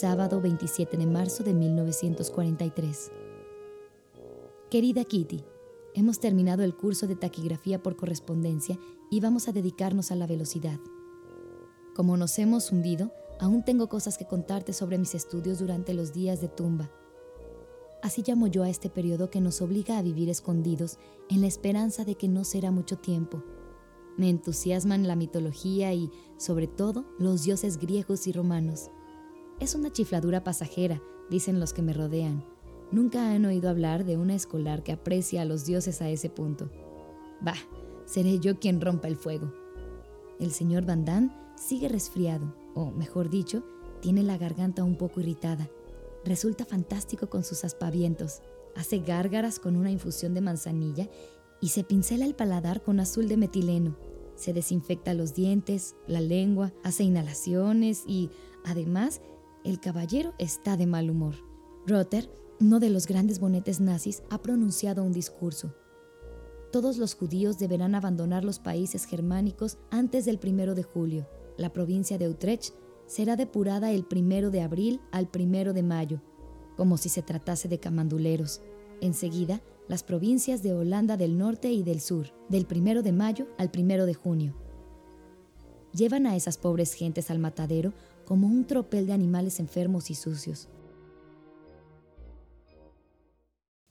sábado 27 de marzo de 1943. Querida Kitty, hemos terminado el curso de taquigrafía por correspondencia y vamos a dedicarnos a la velocidad. Como nos hemos hundido, aún tengo cosas que contarte sobre mis estudios durante los días de tumba. Así llamo yo a este periodo que nos obliga a vivir escondidos en la esperanza de que no será mucho tiempo. Me entusiasman la mitología y, sobre todo, los dioses griegos y romanos. Es una chifladura pasajera, dicen los que me rodean. Nunca han oído hablar de una escolar que aprecia a los dioses a ese punto. Bah, seré yo quien rompa el fuego. El señor Van Damme sigue resfriado, o mejor dicho, tiene la garganta un poco irritada. Resulta fantástico con sus aspavientos. Hace gárgaras con una infusión de manzanilla y se pincela el paladar con azul de metileno. Se desinfecta los dientes, la lengua, hace inhalaciones y, además, el caballero está de mal humor. Rotter, uno de los grandes bonetes nazis, ha pronunciado un discurso. Todos los judíos deberán abandonar los países germánicos antes del primero de julio. La provincia de Utrecht será depurada el primero de abril al primero de mayo, como si se tratase de camanduleros. Enseguida, las provincias de Holanda del Norte y del Sur, del primero de mayo al primero de junio. Llevan a esas pobres gentes al matadero como un tropel de animales enfermos y sucios.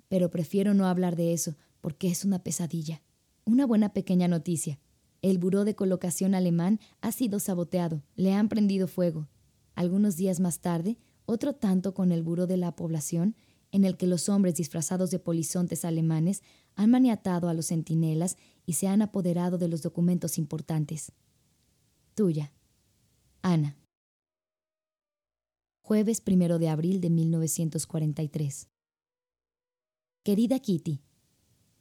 Pero prefiero no hablar de eso porque es una pesadilla. Una buena pequeña noticia. El buró de colocación alemán ha sido saboteado, le han prendido fuego. Algunos días más tarde, otro tanto con el buró de la población, en el que los hombres disfrazados de polizontes alemanes han maniatado a los centinelas y se han apoderado de los documentos importantes. Tuya, Ana. Jueves primero de abril de 1943. Querida Kitty,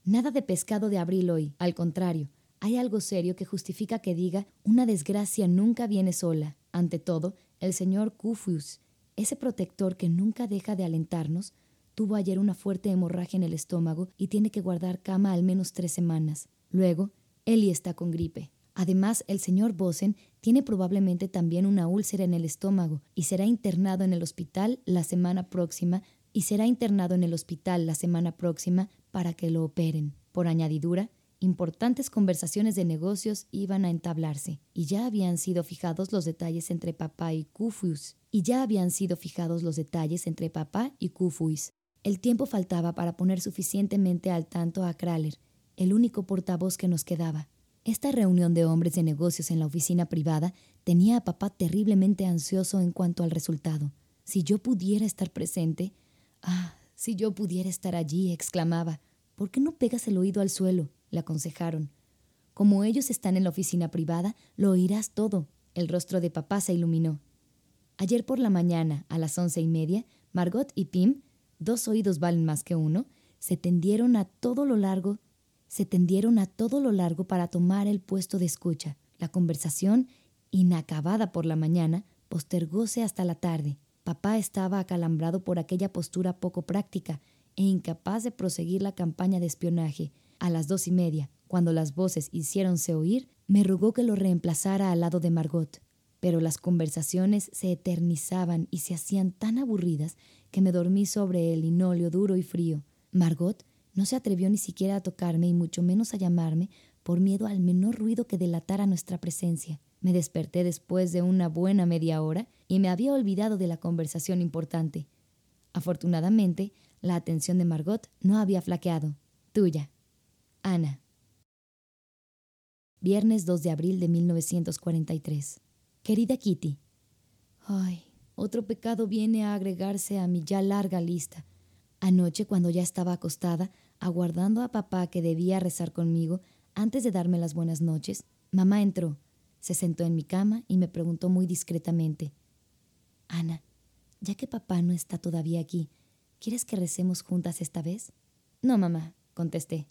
nada de pescado de abril hoy, al contrario, hay algo serio que justifica que diga una desgracia nunca viene sola. Ante todo, el señor Kufius, ese protector que nunca deja de alentarnos, tuvo ayer una fuerte hemorragia en el estómago y tiene que guardar cama al menos tres semanas. Luego, Eli está con gripe. Además, el señor Bosen tiene probablemente también una úlcera en el estómago y será internado en el hospital la semana próxima y será internado en el hospital la semana próxima para que lo operen. Por añadidura, importantes conversaciones de negocios iban a entablarse y ya habían sido fijados los detalles entre papá y Kufuis. Y ya habían sido fijados los detalles entre papá y Kufuis. El tiempo faltaba para poner suficientemente al tanto a Kraler, el único portavoz que nos quedaba. Esta reunión de hombres de negocios en la oficina privada tenía a papá terriblemente ansioso en cuanto al resultado. Si yo pudiera estar presente. Ah, si yo pudiera estar allí, exclamaba. ¿Por qué no pegas el oído al suelo? le aconsejaron. Como ellos están en la oficina privada, lo oirás todo. El rostro de papá se iluminó. Ayer por la mañana, a las once y media, Margot y Pim, dos oídos valen más que uno, se tendieron a todo lo largo se tendieron a todo lo largo para tomar el puesto de escucha. La conversación, inacabada por la mañana, postergóse hasta la tarde. Papá estaba acalambrado por aquella postura poco práctica e incapaz de proseguir la campaña de espionaje. A las dos y media, cuando las voces hiciéronse oír, me rogó que lo reemplazara al lado de Margot. Pero las conversaciones se eternizaban y se hacían tan aburridas que me dormí sobre el linóleo duro y frío. Margot no se atrevió ni siquiera a tocarme y mucho menos a llamarme por miedo al menor ruido que delatara nuestra presencia. Me desperté después de una buena media hora y me había olvidado de la conversación importante. Afortunadamente, la atención de Margot no había flaqueado. Tuya. Ana. Viernes 2 de abril de 1943. Querida Kitty. Ay, otro pecado viene a agregarse a mi ya larga lista. Anoche, cuando ya estaba acostada, aguardando a papá que debía rezar conmigo antes de darme las buenas noches, mamá entró, se sentó en mi cama y me preguntó muy discretamente, Ana, ya que papá no está todavía aquí, ¿quieres que recemos juntas esta vez? No, mamá, contesté.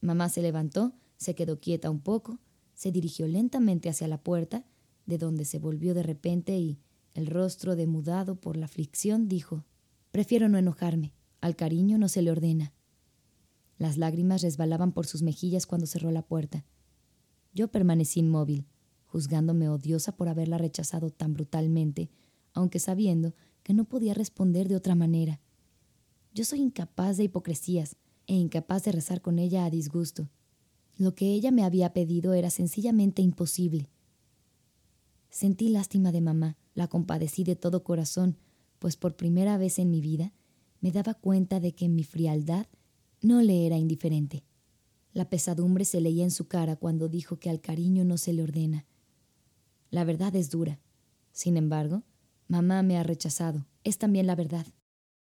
Mamá se levantó, se quedó quieta un poco, se dirigió lentamente hacia la puerta, de donde se volvió de repente y, el rostro demudado por la aflicción, dijo, Prefiero no enojarme, al cariño no se le ordena. Las lágrimas resbalaban por sus mejillas cuando cerró la puerta. Yo permanecí inmóvil, juzgándome odiosa por haberla rechazado tan brutalmente, aunque sabiendo que no podía responder de otra manera. Yo soy incapaz de hipocresías e incapaz de rezar con ella a disgusto. Lo que ella me había pedido era sencillamente imposible. Sentí lástima de mamá, la compadecí de todo corazón, pues por primera vez en mi vida me daba cuenta de que mi frialdad no le era indiferente. La pesadumbre se leía en su cara cuando dijo que al cariño no se le ordena. La verdad es dura. Sin embargo, mamá me ha rechazado. Es también la verdad.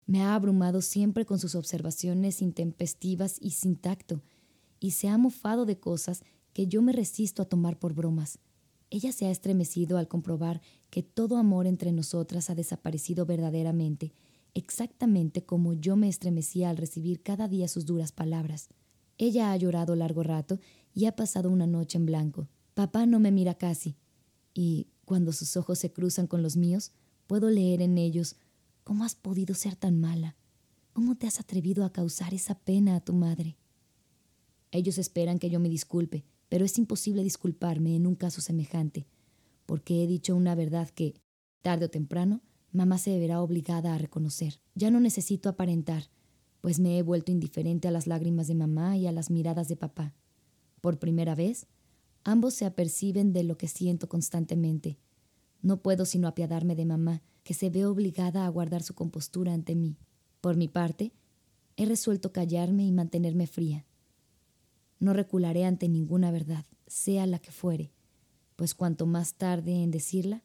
Me ha abrumado siempre con sus observaciones intempestivas y sin tacto, y se ha mofado de cosas que yo me resisto a tomar por bromas. Ella se ha estremecido al comprobar que todo amor entre nosotras ha desaparecido verdaderamente, exactamente como yo me estremecía al recibir cada día sus duras palabras. Ella ha llorado largo rato y ha pasado una noche en blanco. Papá no me mira casi, y cuando sus ojos se cruzan con los míos, puedo leer en ellos ¿Cómo has podido ser tan mala? ¿Cómo te has atrevido a causar esa pena a tu madre? Ellos esperan que yo me disculpe, pero es imposible disculparme en un caso semejante, porque he dicho una verdad que, tarde o temprano, mamá se verá obligada a reconocer. Ya no necesito aparentar, pues me he vuelto indiferente a las lágrimas de mamá y a las miradas de papá. Por primera vez, ambos se aperciben de lo que siento constantemente. No puedo sino apiadarme de mamá, que se ve obligada a guardar su compostura ante mí. Por mi parte, he resuelto callarme y mantenerme fría. No recularé ante ninguna verdad, sea la que fuere, pues cuanto más tarde en decirla,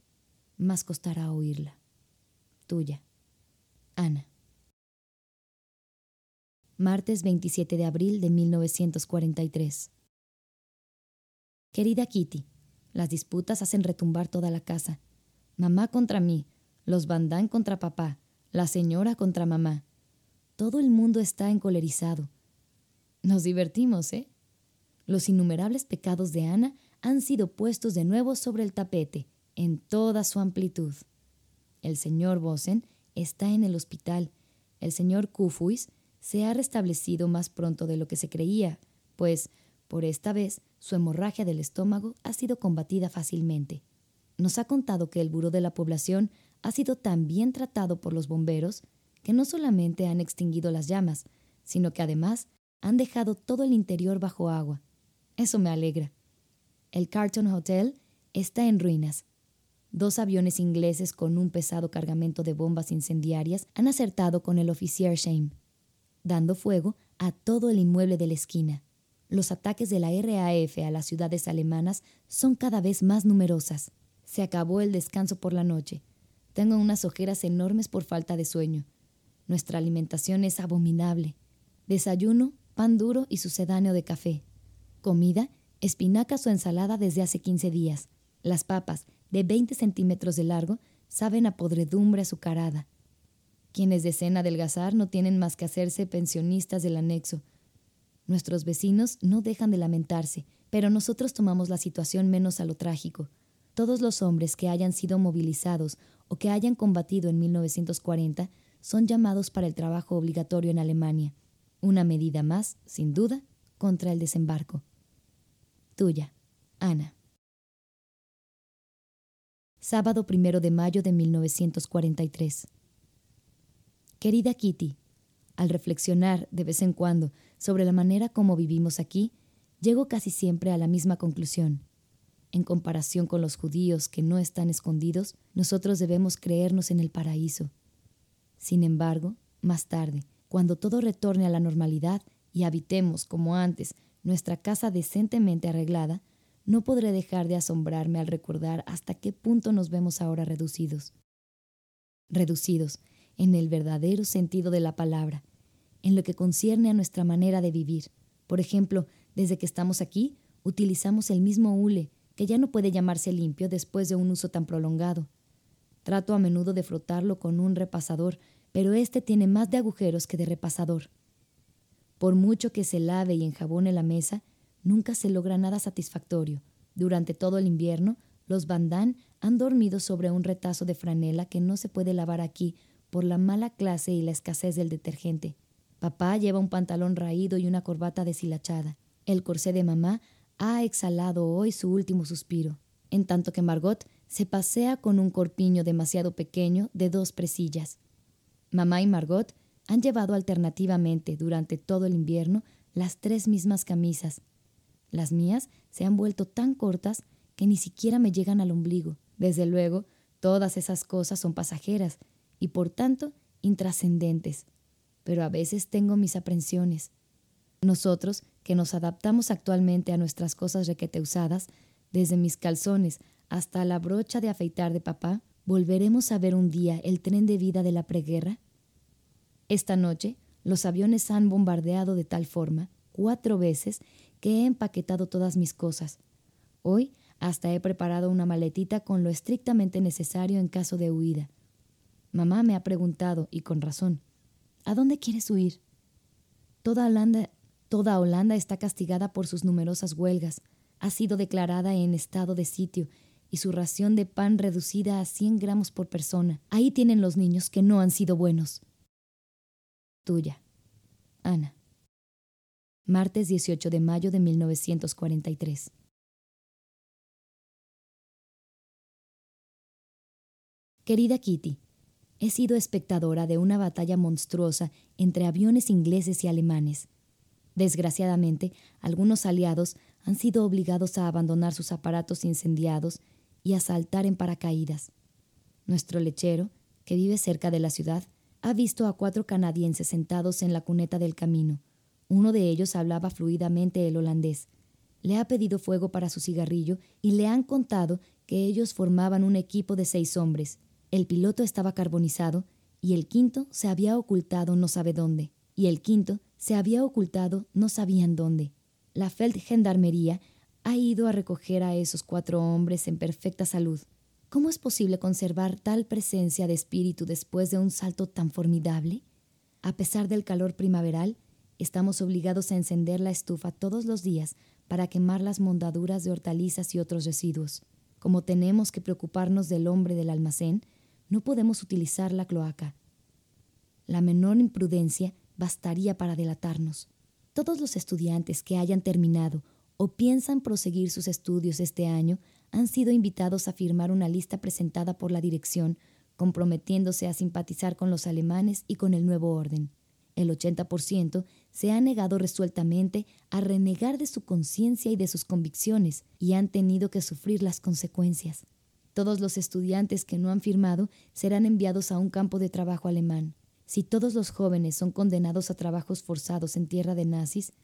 más costará oírla. Tuya, Ana. Martes 27 de abril de 1943. Querida Kitty, las disputas hacen retumbar toda la casa. Mamá contra mí, los Bandán contra papá, la señora contra mamá. Todo el mundo está encolerizado. Nos divertimos, ¿eh? Los innumerables pecados de Ana han sido puestos de nuevo sobre el tapete, en toda su amplitud. El señor Bosen está en el hospital. El señor Kufuis se ha restablecido más pronto de lo que se creía, pues, por esta vez, su hemorragia del estómago ha sido combatida fácilmente. Nos ha contado que el Buró de la Población ha sido tan bien tratado por los bomberos que no solamente han extinguido las llamas, sino que además han dejado todo el interior bajo agua. Eso me alegra. El Carlton Hotel está en ruinas. Dos aviones ingleses con un pesado cargamento de bombas incendiarias han acertado con el Shame, dando fuego a todo el inmueble de la esquina. Los ataques de la RAF a las ciudades alemanas son cada vez más numerosas. Se acabó el descanso por la noche. Tengo unas ojeras enormes por falta de sueño. Nuestra alimentación es abominable. Desayuno, pan duro y sucedáneo de café. Comida, espinacas o ensalada desde hace 15 días. Las papas, de 20 centímetros de largo, saben a podredumbre azucarada. Quienes desean adelgazar no tienen más que hacerse pensionistas del anexo. Nuestros vecinos no dejan de lamentarse, pero nosotros tomamos la situación menos a lo trágico. Todos los hombres que hayan sido movilizados o que hayan combatido en 1940 son llamados para el trabajo obligatorio en Alemania, una medida más, sin duda, contra el desembarco. Tuya, Ana. Sábado primero de mayo de 1943. Querida Kitty, al reflexionar de vez en cuando sobre la manera como vivimos aquí, llego casi siempre a la misma conclusión. En comparación con los judíos que no están escondidos, nosotros debemos creernos en el paraíso. Sin embargo, más tarde, cuando todo retorne a la normalidad y habitemos, como antes, nuestra casa decentemente arreglada, no podré dejar de asombrarme al recordar hasta qué punto nos vemos ahora reducidos. Reducidos, en el verdadero sentido de la palabra, en lo que concierne a nuestra manera de vivir. Por ejemplo, desde que estamos aquí, utilizamos el mismo hule que ya no puede llamarse limpio después de un uso tan prolongado. Trato a menudo de frotarlo con un repasador, pero este tiene más de agujeros que de repasador. Por mucho que se lave y enjabone la mesa, nunca se logra nada satisfactorio. Durante todo el invierno, los bandán han dormido sobre un retazo de franela que no se puede lavar aquí por la mala clase y la escasez del detergente. Papá lleva un pantalón raído y una corbata deshilachada. El corsé de mamá ha exhalado hoy su último suspiro, en tanto que Margot se pasea con un corpiño demasiado pequeño de dos presillas. Mamá y Margot han llevado alternativamente durante todo el invierno las tres mismas camisas. Las mías se han vuelto tan cortas que ni siquiera me llegan al ombligo. Desde luego, todas esas cosas son pasajeras y por tanto intrascendentes. Pero a veces tengo mis aprensiones. Nosotros, que nos adaptamos actualmente a nuestras cosas requete usadas, desde mis calzones hasta la brocha de afeitar de papá, ¿volveremos a ver un día el tren de vida de la preguerra? Esta noche, los aviones han bombardeado de tal forma, cuatro veces, que he empaquetado todas mis cosas. Hoy hasta he preparado una maletita con lo estrictamente necesario en caso de huida. Mamá me ha preguntado, y con razón, ¿a dónde quieres huir? Toda Holanda, está castigada por sus numerosas huelgas, ha sido declarada en estado de sitio y su ración de pan reducida a 100 gramos por persona. Ahí tienen los niños que no han sido buenos. Tuya, Ana. Martes 18 de mayo de 1943. Querida Kitty, he sido espectadora de una batalla monstruosa entre aviones ingleses y alemanes. Desgraciadamente, algunos aliados han sido obligados a abandonar sus aparatos incendiados y a saltar en paracaídas. Nuestro lechero, que vive cerca de la ciudad, ha visto a cuatro canadienses sentados en la cuneta del camino. Uno de ellos hablaba fluidamente el holandés. Le ha pedido fuego para su cigarrillo y le han contado que ellos formaban un equipo de seis hombres. El piloto estaba carbonizado y el quinto se había ocultado no sabe dónde. Y el quinto se había ocultado no sabían dónde. La Feldgendarmería ha ido a recoger a esos cuatro hombres en perfecta salud. ¿Cómo es posible conservar tal presencia de espíritu después de un salto tan formidable? A pesar del calor primaveral, estamos obligados a encender la estufa todos los días para quemar las mondaduras de hortalizas y otros residuos. Como tenemos que preocuparnos del hombre del almacén, no podemos utilizar la cloaca. La menor imprudencia bastaría para delatarnos. Todos los estudiantes que hayan terminado o piensan proseguir sus estudios este año han sido invitados a firmar una lista presentada por la dirección, comprometiéndose a simpatizar con los alemanes y con el nuevo orden. El 80% se ha negado resueltamente a renegar de su conciencia y de sus convicciones y han tenido que sufrir las consecuencias. Todos los estudiantes que no han firmado serán enviados a un campo de trabajo alemán. Si todos los jóvenes son condenados a trabajos forzados en tierra de nazis,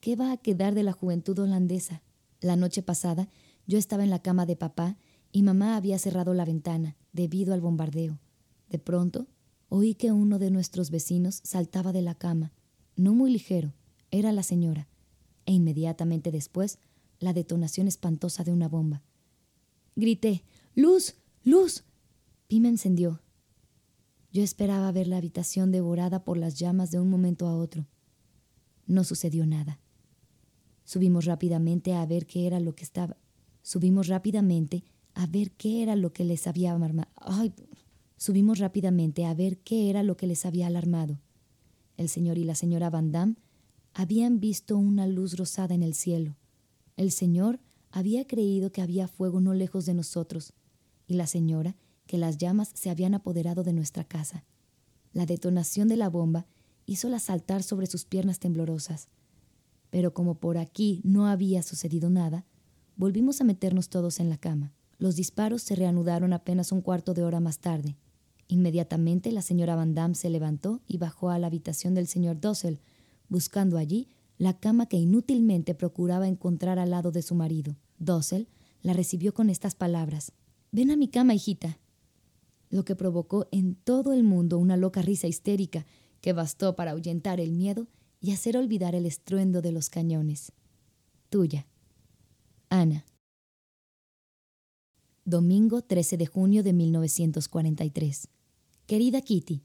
¿qué va a quedar de la juventud holandesa? La noche pasada yo estaba en la cama de papá y mamá había cerrado la ventana debido al bombardeo. De pronto, oí que uno de nuestros vecinos saltaba de la cama, no muy ligero, era la señora, e inmediatamente después la detonación espantosa de una bomba. Grité, ¡Luz! ¡Luz! Pima encendió. Yo esperaba ver la habitación devorada por las llamas de un momento a otro. No sucedió nada. Subimos rápidamente a ver qué era lo que estaba Subimos rápidamente a ver qué era lo que les había alarmado. Subimos rápidamente a ver qué era lo que les había alarmado. El señor y la señora Van Damme habían visto una luz rosada en el cielo. El señor había creído que había fuego no lejos de nosotros, y la señora que las llamas se habían apoderado de nuestra casa. La detonación de la bomba hízola saltar sobre sus piernas temblorosas. Pero como por aquí no había sucedido nada, Volvimos a meternos todos en la cama. Los disparos se reanudaron apenas un cuarto de hora más tarde. Inmediatamente la señora Van Damme se levantó y bajó a la habitación del señor Dossel, buscando allí la cama que inútilmente procuraba encontrar al lado de su marido. Dossel la recibió con estas palabras. Ven a mi cama, hijita. Lo que provocó en todo el mundo una loca risa histérica que bastó para ahuyentar el miedo y hacer olvidar el estruendo de los cañones. Tuya. Ana. Domingo 13 de junio de 1943. Querida Kitty,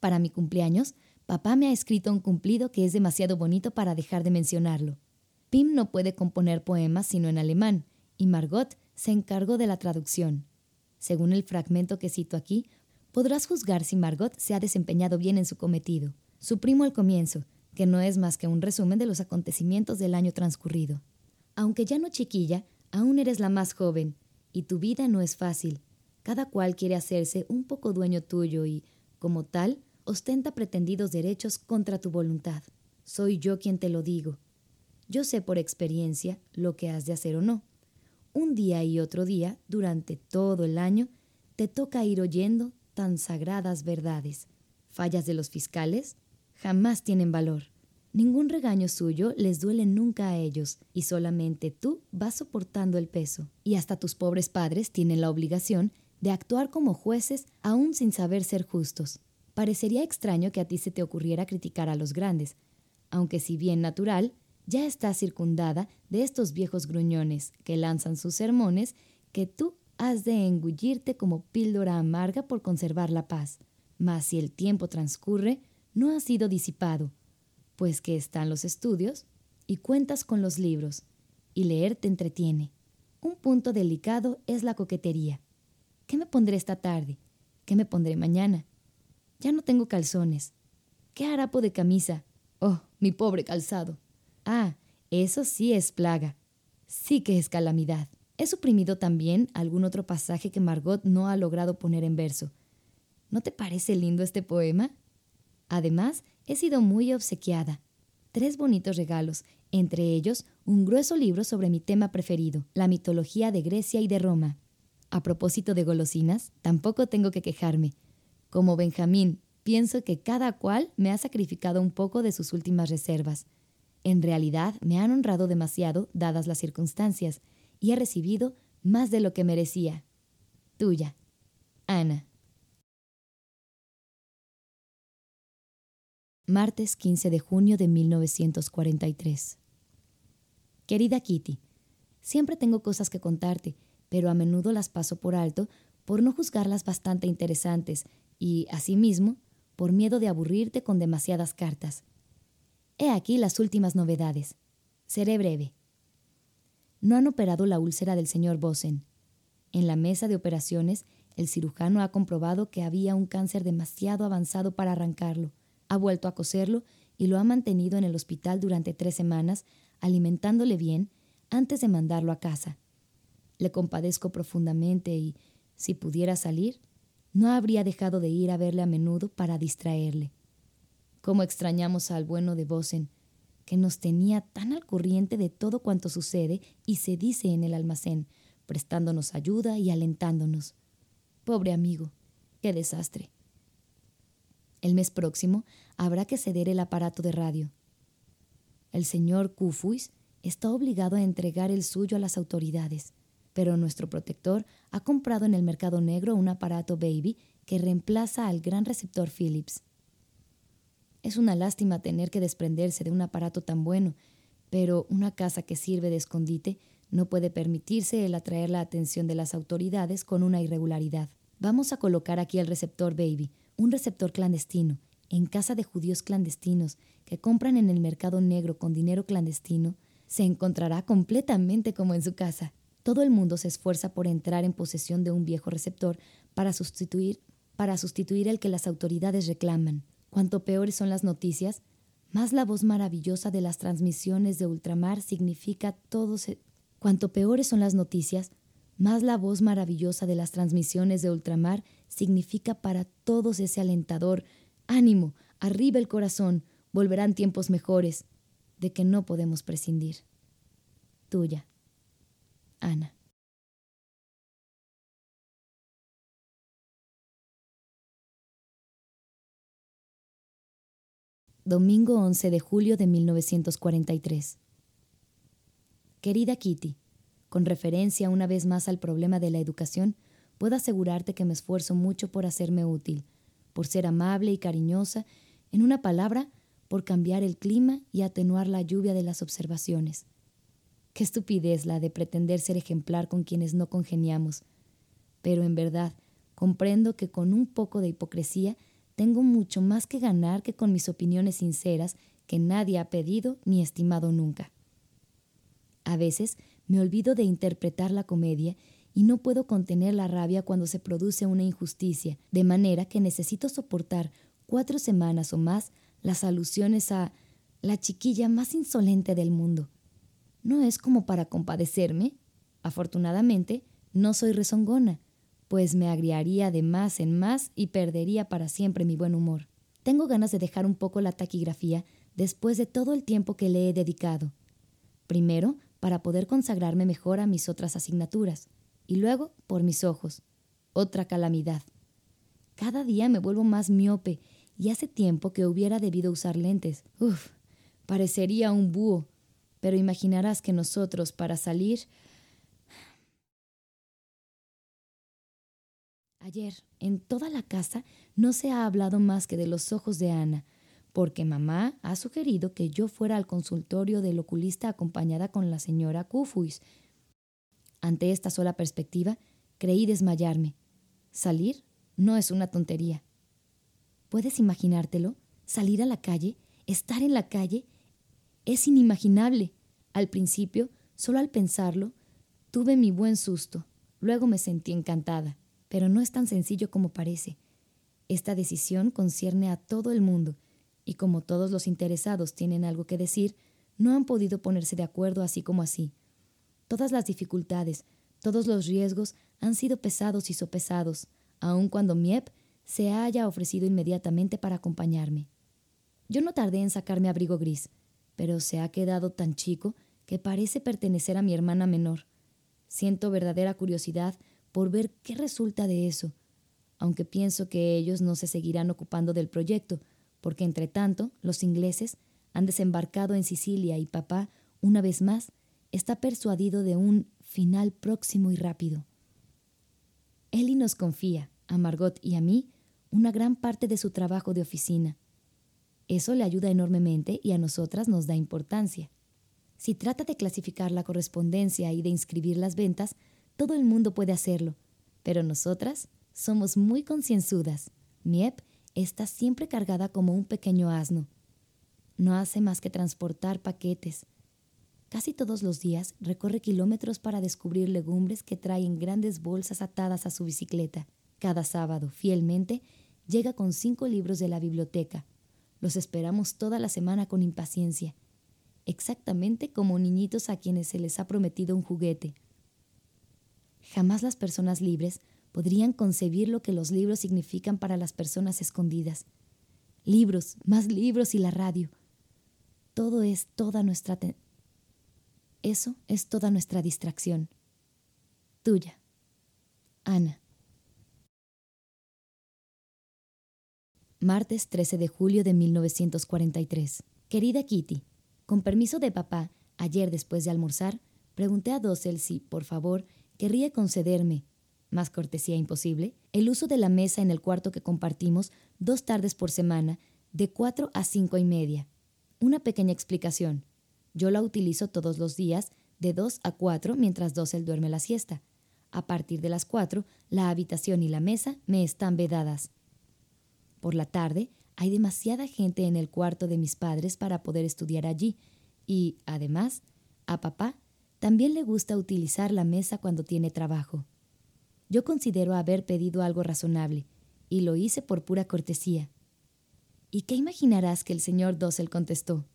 para mi cumpleaños, papá me ha escrito un cumplido que es demasiado bonito para dejar de mencionarlo. Pim no puede componer poemas sino en alemán, y Margot se encargó de la traducción. Según el fragmento que cito aquí, podrás juzgar si Margot se ha desempeñado bien en su cometido. Suprimo el comienzo, que no es más que un resumen de los acontecimientos del año transcurrido. Aunque ya no chiquilla, aún eres la más joven, y tu vida no es fácil. Cada cual quiere hacerse un poco dueño tuyo y, como tal, ostenta pretendidos derechos contra tu voluntad. Soy yo quien te lo digo. Yo sé por experiencia lo que has de hacer o no. Un día y otro día, durante todo el año, te toca ir oyendo tan sagradas verdades. Fallas de los fiscales jamás tienen valor. Ningún regaño suyo les duele nunca a ellos, y solamente tú vas soportando el peso. Y hasta tus pobres padres tienen la obligación de actuar como jueces aún sin saber ser justos. Parecería extraño que a ti se te ocurriera criticar a los grandes, aunque si bien natural, ya estás circundada de estos viejos gruñones que lanzan sus sermones que tú has de engullirte como píldora amarga por conservar la paz. Mas si el tiempo transcurre, no ha sido disipado, pues que están los estudios y cuentas con los libros, y leer te entretiene. Un punto delicado es la coquetería. ¿Qué me pondré esta tarde? ¿Qué me pondré mañana? Ya no tengo calzones. ¿Qué harapo de camisa? Oh, mi pobre calzado. Ah, eso sí es plaga. Sí que es calamidad. He suprimido también algún otro pasaje que Margot no ha logrado poner en verso. ¿No te parece lindo este poema? Además, he sido muy obsequiada. Tres bonitos regalos, entre ellos un grueso libro sobre mi tema preferido, la mitología de Grecia y de Roma. A propósito de golosinas, tampoco tengo que quejarme. Como Benjamín, pienso que cada cual me ha sacrificado un poco de sus últimas reservas. En realidad, me han honrado demasiado, dadas las circunstancias, y he recibido más de lo que merecía. Tuya, Ana. martes 15 de junio de 1943. Querida Kitty, siempre tengo cosas que contarte, pero a menudo las paso por alto por no juzgarlas bastante interesantes y, asimismo, por miedo de aburrirte con demasiadas cartas. He aquí las últimas novedades. Seré breve. No han operado la úlcera del señor Bosen. En la mesa de operaciones, el cirujano ha comprobado que había un cáncer demasiado avanzado para arrancarlo ha vuelto a coserlo y lo ha mantenido en el hospital durante tres semanas, alimentándole bien antes de mandarlo a casa. Le compadezco profundamente y, si pudiera salir, no habría dejado de ir a verle a menudo para distraerle. Cómo extrañamos al bueno de Bosen, que nos tenía tan al corriente de todo cuanto sucede y se dice en el almacén, prestándonos ayuda y alentándonos. Pobre amigo, qué desastre. El mes próximo habrá que ceder el aparato de radio. El señor Kufuis está obligado a entregar el suyo a las autoridades, pero nuestro protector ha comprado en el mercado negro un aparato Baby que reemplaza al gran receptor Philips. Es una lástima tener que desprenderse de un aparato tan bueno, pero una casa que sirve de escondite no puede permitirse el atraer la atención de las autoridades con una irregularidad. Vamos a colocar aquí el receptor Baby, un receptor clandestino, en casa de judíos clandestinos que compran en el mercado negro con dinero clandestino, se encontrará completamente como en su casa. Todo el mundo se esfuerza por entrar en posesión de un viejo receptor para sustituir, para sustituir el que las autoridades reclaman. Cuanto peores son las noticias, más la voz maravillosa de las transmisiones de ultramar significa todo Cuanto peores son las noticias, más la voz maravillosa de las transmisiones de ultramar significa para todos ese alentador ánimo, arriba el corazón, volverán tiempos mejores, de que no podemos prescindir. Tuya, Ana. Domingo 11 de julio de 1943. Querida Kitty, con referencia una vez más al problema de la educación, puedo asegurarte que me esfuerzo mucho por hacerme útil, por ser amable y cariñosa, en una palabra, por cambiar el clima y atenuar la lluvia de las observaciones. Qué estupidez la de pretender ser ejemplar con quienes no congeniamos. Pero en verdad, comprendo que con un poco de hipocresía tengo mucho más que ganar que con mis opiniones sinceras que nadie ha pedido ni estimado nunca. A veces me olvido de interpretar la comedia y no puedo contener la rabia cuando se produce una injusticia, de manera que necesito soportar cuatro semanas o más las alusiones a la chiquilla más insolente del mundo. No es como para compadecerme. Afortunadamente, No soy rezongona, pues me agriaría de más en más y perdería para siempre mi buen humor. Tengo ganas de dejar un poco la taquigrafía después de todo el tiempo que le he dedicado. Primero, para poder consagrarme mejor a mis otras asignaturas, y luego por mis ojos. Otra calamidad. Cada día me vuelvo más miope y hace tiempo que hubiera debido usar lentes. Uf, parecería un búho. Pero imaginarás que nosotros, para salir, Ayer, en toda la casa, no se ha hablado más que de los ojos de Ana, porque mamá ha sugerido que yo fuera al consultorio del oculista acompañada con la señora Cufuis. Ante esta sola perspectiva, creí desmayarme. Salir no es una tontería. ¿Puedes imaginártelo? Salir a la calle, estar en la calle, es inimaginable. Al principio, solo al pensarlo, tuve mi buen susto. Luego me sentí encantada pero no es tan sencillo como parece. Esta decisión concierne a todo el mundo, y como todos los interesados tienen algo que decir, no han podido ponerse de acuerdo así como así. Todas las dificultades, todos los riesgos han sido pesados y sopesados, aun cuando Miep se haya ofrecido inmediatamente para acompañarme. Yo no tardé en sacarme abrigo gris, pero se ha quedado tan chico que parece pertenecer a mi hermana menor. Siento verdadera curiosidad por ver qué resulta de eso, aunque pienso que ellos no se seguirán ocupando del proyecto, porque entre tanto los ingleses han desembarcado en Sicilia y papá, una vez más, está persuadido de un final próximo y rápido. Ellie nos confía, a Margot y a mí, una gran parte de su trabajo de oficina. Eso le ayuda enormemente y a nosotras nos da importancia. Si trata de clasificar la correspondencia y de inscribir las ventas, todo el mundo puede hacerlo, pero nosotras somos muy concienzudas. Miep está siempre cargada como un pequeño asno. No hace más que transportar paquetes. Casi todos los días recorre kilómetros para descubrir legumbres que traen grandes bolsas atadas a su bicicleta. Cada sábado, fielmente, llega con cinco libros de la biblioteca. Los esperamos toda la semana con impaciencia, exactamente como niñitos a quienes se les ha prometido un juguete. Jamás las personas libres podrían concebir lo que los libros significan para las personas escondidas. Libros, más libros y la radio. Todo es toda nuestra... Eso es toda nuestra distracción. Tuya. Ana. Martes 13 de julio de 1943. Querida Kitty, con permiso de papá, ayer después de almorzar, pregunté a Dossel si, por favor, querría concederme, más cortesía imposible, el uso de la mesa en el cuarto que compartimos dos tardes por semana, de cuatro a cinco y media. Una pequeña explicación. Yo la utilizo todos los días, de dos a cuatro, mientras Dosel duerme la siesta. A partir de las cuatro, la habitación y la mesa me están vedadas. Por la tarde, hay demasiada gente en el cuarto de mis padres para poder estudiar allí, y, además, a papá también le gusta utilizar la mesa cuando tiene trabajo. Yo considero haber pedido algo razonable, y lo hice por pura cortesía. ¿Y qué imaginarás que el señor Dossel contestó?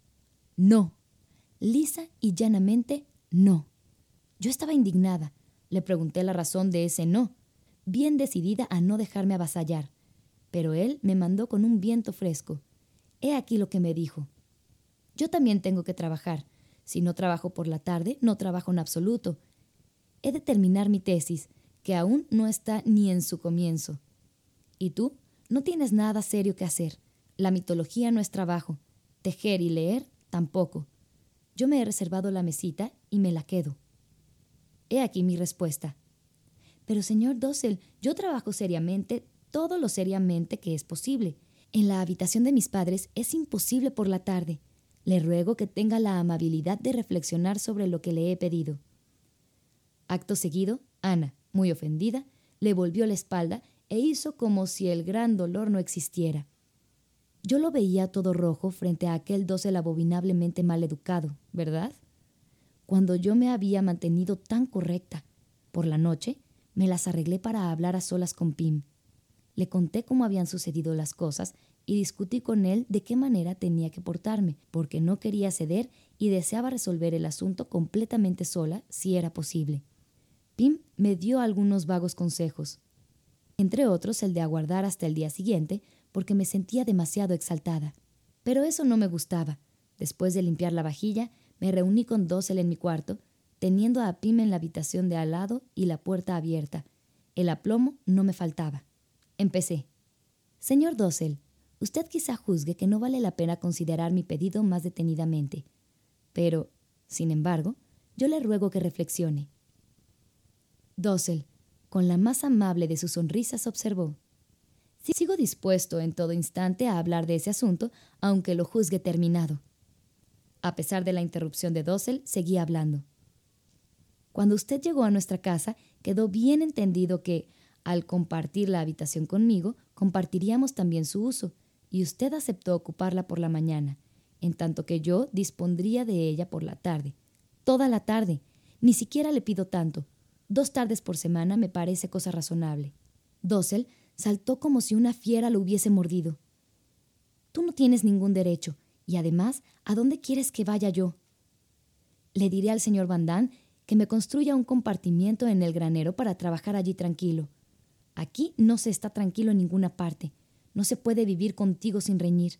No. Lisa y llanamente no. Yo estaba indignada. Le pregunté la razón de ese no, bien decidida a no dejarme avasallar. Pero él me mandó con un viento fresco. He aquí lo que me dijo. Yo también tengo que trabajar, si no trabajo por la tarde, no trabajo en absoluto. He de terminar mi tesis, que aún no está ni en su comienzo. ¿Y tú? No tienes nada serio que hacer. La mitología no es trabajo. Tejer y leer tampoco. Yo me he reservado la mesita y me la quedo. He aquí mi respuesta. Pero, señor Dossel, yo trabajo seriamente, todo lo seriamente que es posible. En la habitación de mis padres es imposible por la tarde. Le ruego que tenga la amabilidad de reflexionar sobre lo que le he pedido. Acto seguido, Ana, muy ofendida, le volvió la espalda e hizo como si el gran dolor no existiera. Yo lo veía todo rojo frente a aquel dosel abominablemente mal educado, ¿verdad? Cuando yo me había mantenido tan correcta. Por la noche, me las arreglé para hablar a solas con Pim. Le conté cómo habían sucedido las cosas y discutí con él de qué manera tenía que portarme, porque no quería ceder y deseaba resolver el asunto completamente sola, si era posible. Pim me dio algunos vagos consejos, entre otros el de aguardar hasta el día siguiente, porque me sentía demasiado exaltada. Pero eso no me gustaba. Después de limpiar la vajilla, me reuní con Dossel en mi cuarto, teniendo a Pim en la habitación de al lado y la puerta abierta. El aplomo no me faltaba. Empecé. Señor Dossel, usted quizá juzgue que no vale la pena considerar mi pedido más detenidamente. Pero, sin embargo, yo le ruego que reflexione. Dossel, con la más amable de sus sonrisas, observó. Sigo dispuesto en todo instante a hablar de ese asunto, aunque lo juzgue terminado. A pesar de la interrupción de Dossel, seguía hablando. Cuando usted llegó a nuestra casa, quedó bien entendido que, al compartir la habitación conmigo, compartiríamos también su uso, y usted aceptó ocuparla por la mañana, en tanto que yo dispondría de ella por la tarde. Toda la tarde. Ni siquiera le pido tanto. Dos tardes por semana me parece cosa razonable. Dossel saltó como si una fiera lo hubiese mordido. Tú no tienes ningún derecho, y además, ¿a dónde quieres que vaya yo? Le diré al señor Van que me construya un compartimiento en el granero para trabajar allí tranquilo. Aquí no se está tranquilo en ninguna parte. No se puede vivir contigo sin reñir.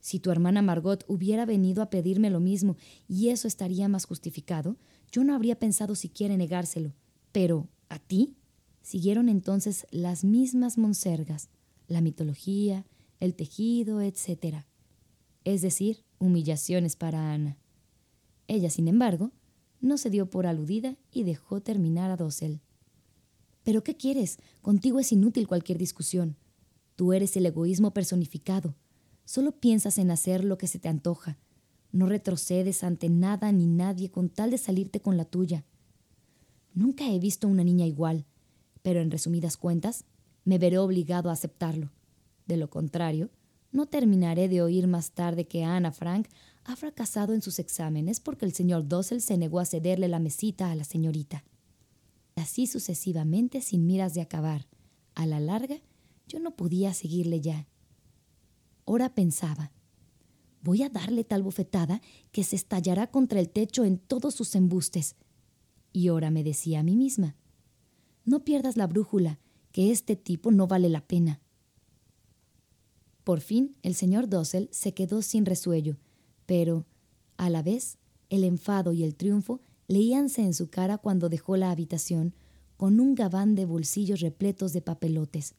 Si tu hermana Margot hubiera venido a pedirme lo mismo y eso estaría más justificado, yo no habría pensado siquiera negárselo. Pero, ¿a ti? Siguieron entonces las mismas monsergas, la mitología, el tejido, etc. Es decir, humillaciones para Ana. Ella, sin embargo, no se dio por aludida y dejó terminar a Dossel. ¿Pero qué quieres? Contigo es inútil cualquier discusión. Tú eres el egoísmo personificado. Solo piensas en hacer lo que se te antoja. No retrocedes ante nada ni nadie con tal de salirte con la tuya. Nunca he visto una niña igual, pero en resumidas cuentas, me veré obligado a aceptarlo. De lo contrario, no terminaré de oír más tarde que Ana Frank ha fracasado en sus exámenes porque el señor Dossel se negó a cederle la mesita a la señorita. Así sucesivamente sin miras de acabar. A la larga, yo no podía seguirle ya. Ora pensaba, voy a darle tal bofetada que se estallará contra el techo en todos sus embustes. Y ora me decía a mí misma, no pierdas la brújula, que este tipo no vale la pena. Por fin el señor Dossel se quedó sin resuello, pero, a la vez, el enfado y el triunfo leíanse en su cara cuando dejó la habitación con un gabán de bolsillos repletos de papelotes.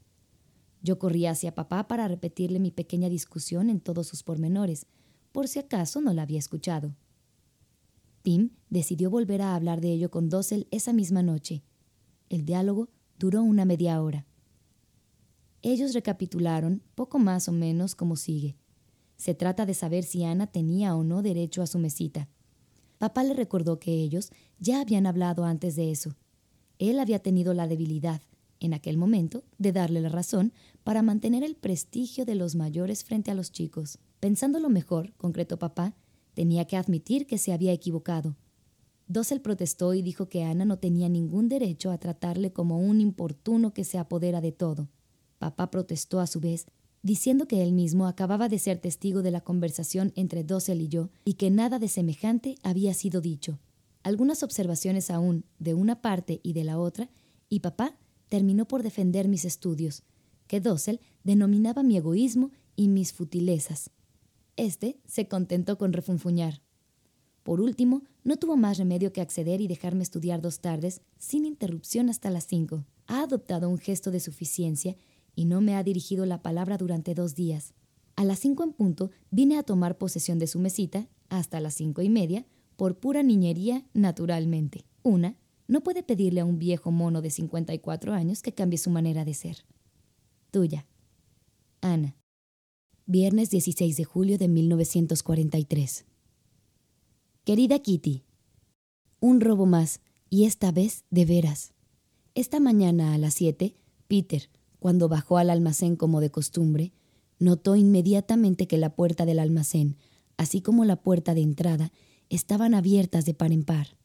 Yo corrí hacia papá para repetirle mi pequeña discusión en todos sus pormenores, por si acaso no la había escuchado. Pim decidió volver a hablar de ello con Dossel esa misma noche, el diálogo duró una media hora. Ellos recapitularon poco más o menos como sigue. Se trata de saber si Ana tenía o no derecho a su mesita. Papá le recordó que ellos ya habían hablado antes de eso. Él había tenido la debilidad, en aquel momento, de darle la razón para mantener el prestigio de los mayores frente a los chicos. Pensándolo mejor, concretó papá, tenía que admitir que se había equivocado. Dossel protestó y dijo que Ana no tenía ningún derecho a tratarle como un importuno que se apodera de todo. Papá protestó a su vez, diciendo que él mismo acababa de ser testigo de la conversación entre Dossel y yo y que nada de semejante había sido dicho. Algunas observaciones aún de una parte y de la otra, y papá terminó por defender mis estudios, que Dossel denominaba mi egoísmo y mis futilezas. Este se contentó con refunfuñar. Por último, no tuvo más remedio que acceder y dejarme estudiar dos tardes, sin interrupción hasta las cinco. Ha adoptado un gesto de suficiencia y no me ha dirigido la palabra durante dos días. A las cinco en punto vine a tomar posesión de su mesita, hasta las cinco y media, por pura niñería, naturalmente. Una, no puede pedirle a un viejo mono de 54 años que cambie su manera de ser. Tuya. Ana. Viernes 16 de julio de 1943. Querida Kitty, un robo más, y esta vez de veras. Esta mañana a las siete, Peter, cuando bajó al almacén como de costumbre, notó inmediatamente que la puerta del almacén, así como la puerta de entrada, estaban abiertas de par en par.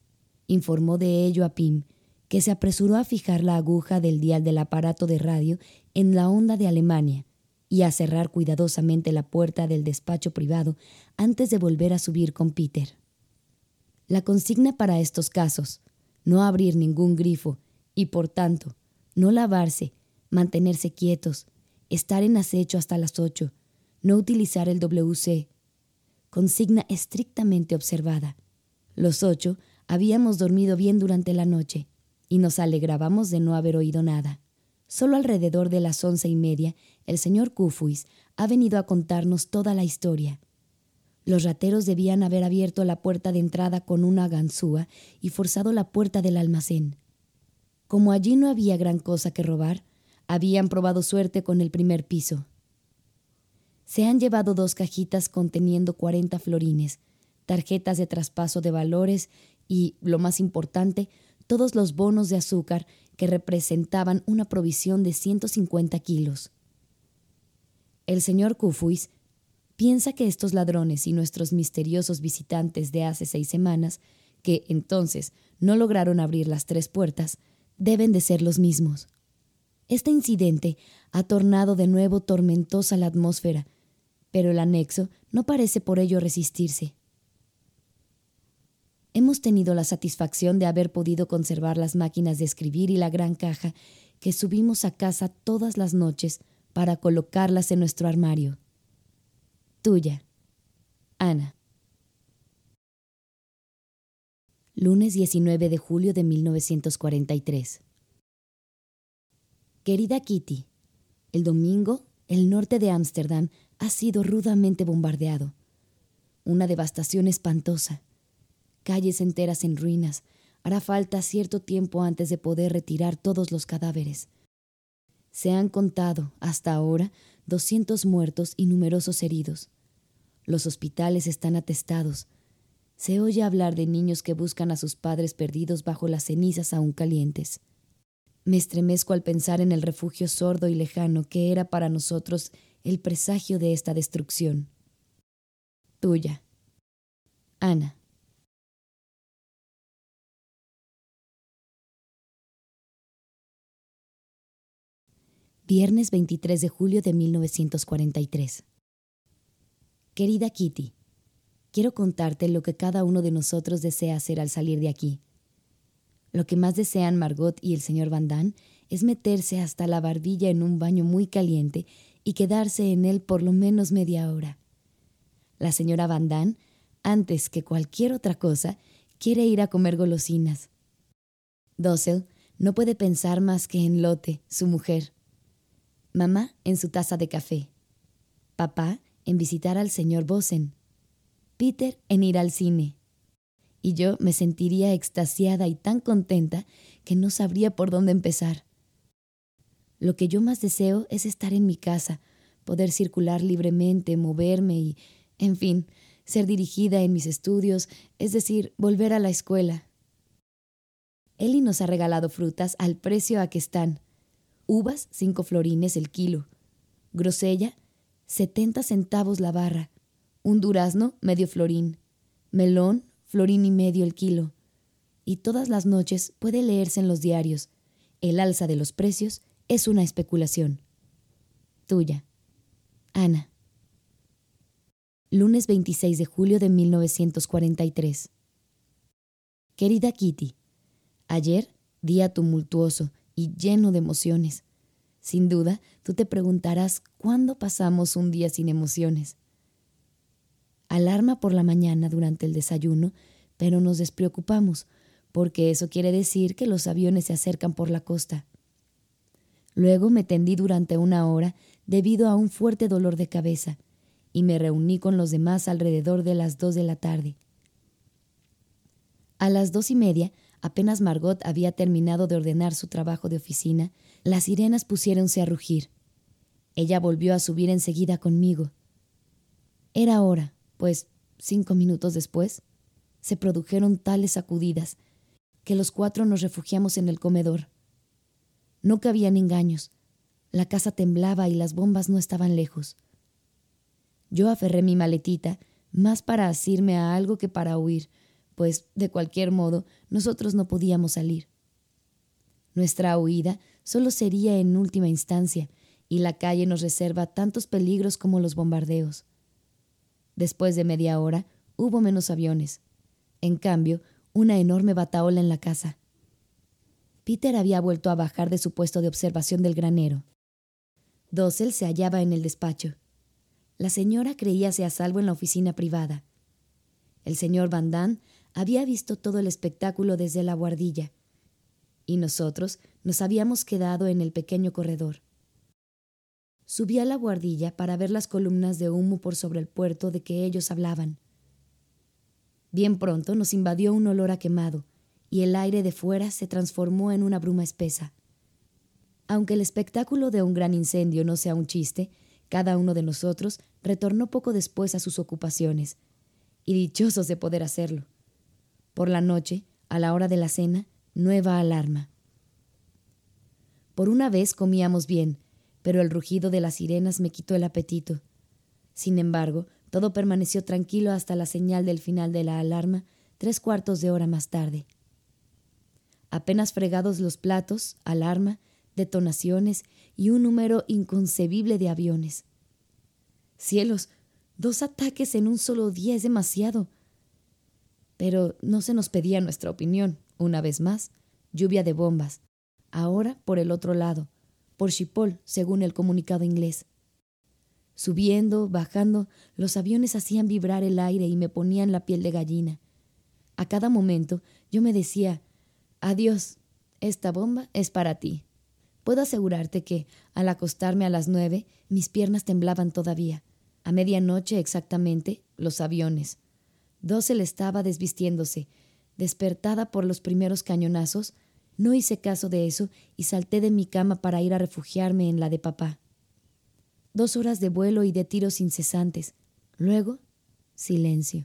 Informó de ello a Pim, que se apresuró a fijar la aguja del dial del aparato de radio en la onda de Alemania y a cerrar cuidadosamente la puerta del despacho privado antes de volver a subir con Peter. La consigna para estos casos, no abrir ningún grifo y, por tanto, no lavarse, mantenerse quietos, estar en acecho hasta las ocho, no utilizar el WC. Consigna estrictamente observada. Los ocho habíamos dormido bien durante la noche y nos alegrábamos de no haber oído nada. Solo alrededor de las once y media, el señor Kufuis ha venido a contarnos toda la historia. Los rateros debían haber abierto la puerta de entrada con una ganzúa y forzado la puerta del almacén. Como allí no había gran cosa que robar, habían probado suerte con el primer piso. Se han llevado dos cajitas conteniendo cuarenta florines, tarjetas de traspaso de valores y, lo más importante, todos los bonos de azúcar que representaban una provisión de 150 kilos. El señor Kufuis piensa que estos ladrones y nuestros misteriosos visitantes de hace seis semanas, que entonces no lograron abrir las tres puertas, deben de ser los mismos. Este incidente ha tornado de nuevo tormentosa la atmósfera, pero el anexo no parece por ello resistirse. Hemos tenido la satisfacción de haber podido conservar las máquinas de escribir y la gran caja que subimos a casa todas las noches para colocarlas en nuestro armario. Tuya, Ana. Lunes 19 de julio de 1943. Querida Kitty, el domingo el norte de Ámsterdam ha sido rudamente bombardeado. Una devastación espantosa calles enteras en ruinas. Hará falta cierto tiempo antes de poder retirar todos los cadáveres. Se han contado, hasta ahora, 200 muertos y numerosos heridos. Los hospitales están atestados. Se oye hablar de niños que buscan a sus padres perdidos bajo las cenizas aún calientes. Me estremezco al pensar en el refugio sordo y lejano que era para nosotros el presagio de esta destrucción. Tuya. Ana. Viernes 23 de julio de 1943. Querida Kitty, quiero contarte lo que cada uno de nosotros desea hacer al salir de aquí. Lo que más desean Margot y el señor Van Damme es meterse hasta la barbilla en un baño muy caliente y quedarse en él por lo menos media hora. La señora Van Damme, antes que cualquier otra cosa, quiere ir a comer golosinas. Dossel no puede pensar más que en Lotte, su mujer. Mamá en su taza de café. Papá en visitar al señor Bosen. Peter en ir al cine. Y yo me sentiría extasiada y tan contenta que no sabría por dónde empezar. Lo que yo más deseo es estar en mi casa, poder circular libremente, moverme y, en fin, ser dirigida en mis estudios, es decir, volver a la escuela. Eli nos ha regalado frutas al precio a que están, uvas cinco florines el kilo, grosella setenta centavos la barra, un durazno medio florín, melón florín y medio el kilo. Y todas las noches puede leerse en los diarios, el alza de los precios es una especulación. Tuya, Ana. Lunes 26 de julio de 1943. Querida Kitty, ayer, día tumultuoso, y lleno de emociones. Sin duda, tú te preguntarás cuándo pasamos un día sin emociones. Alarma por la mañana durante el desayuno, pero nos despreocupamos, porque eso quiere decir que los aviones se acercan por la costa. Luego me tendí durante una hora debido a un fuerte dolor de cabeza y me reuní con los demás alrededor de las dos de la tarde. A las dos y media Apenas Margot había terminado de ordenar su trabajo de oficina, las sirenas pusiéronse a rugir. Ella volvió a subir enseguida conmigo. Era hora, pues cinco minutos después, se produjeron tales sacudidas que los cuatro nos refugiamos en el comedor. No cabían engaños. La casa temblaba y las bombas no estaban lejos. Yo aferré mi maletita, más para asirme a algo que para huir, pues, de cualquier modo, nosotros no podíamos salir. Nuestra huida solo sería en última instancia, y la calle nos reserva tantos peligros como los bombardeos. Después de media hora hubo menos aviones. En cambio, una enorme bataola en la casa. Peter había vuelto a bajar de su puesto de observación del granero. Dossel se hallaba en el despacho. La señora creíase a salvo en la oficina privada. El señor Van Damme había visto todo el espectáculo desde la guardilla, y nosotros nos habíamos quedado en el pequeño corredor. Subí a la guardilla para ver las columnas de humo por sobre el puerto de que ellos hablaban. Bien pronto nos invadió un olor a quemado, y el aire de fuera se transformó en una bruma espesa. Aunque el espectáculo de un gran incendio no sea un chiste, cada uno de nosotros retornó poco después a sus ocupaciones, y dichosos de poder hacerlo. Por la noche, a la hora de la cena, nueva alarma. Por una vez comíamos bien, pero el rugido de las sirenas me quitó el apetito. Sin embargo, todo permaneció tranquilo hasta la señal del final de la alarma, tres cuartos de hora más tarde. Apenas fregados los platos, alarma, detonaciones y un número inconcebible de aviones. Cielos, dos ataques en un solo día es demasiado. Pero no se nos pedía nuestra opinión, una vez más, lluvia de bombas. Ahora por el otro lado, por Chipol, según el comunicado inglés. Subiendo, bajando, los aviones hacían vibrar el aire y me ponían la piel de gallina. A cada momento yo me decía, adiós, esta bomba es para ti. Puedo asegurarte que, al acostarme a las nueve, mis piernas temblaban todavía. A medianoche exactamente, los aviones. Dossel estaba desvistiéndose. Despertada por los primeros cañonazos, no hice caso de eso y salté de mi cama para ir a refugiarme en la de papá. Dos horas de vuelo y de tiros incesantes. Luego, silencio.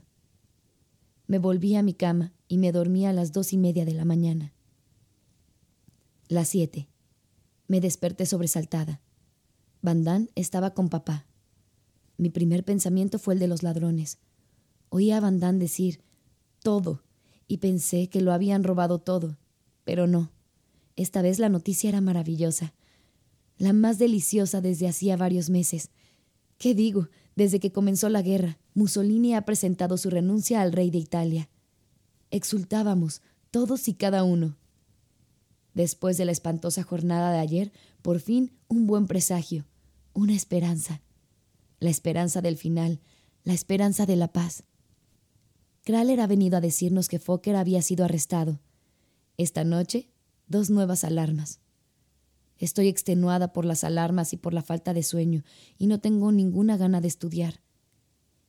Me volví a mi cama y me dormí a las dos y media de la mañana. Las siete. Me desperté sobresaltada. Bandán estaba con papá. Mi primer pensamiento fue el de los ladrones. Oí a Bandán decir todo y pensé que lo habían robado todo, pero no. Esta vez la noticia era maravillosa, la más deliciosa desde hacía varios meses. ¿Qué digo? Desde que comenzó la guerra, Mussolini ha presentado su renuncia al rey de Italia. Exultábamos, todos y cada uno. Después de la espantosa jornada de ayer, por fin un buen presagio, una esperanza. La esperanza del final, la esperanza de la paz. Kraler ha venido a decirnos que Fokker había sido arrestado. Esta noche, dos nuevas alarmas. Estoy extenuada por las alarmas y por la falta de sueño, y no tengo ninguna gana de estudiar.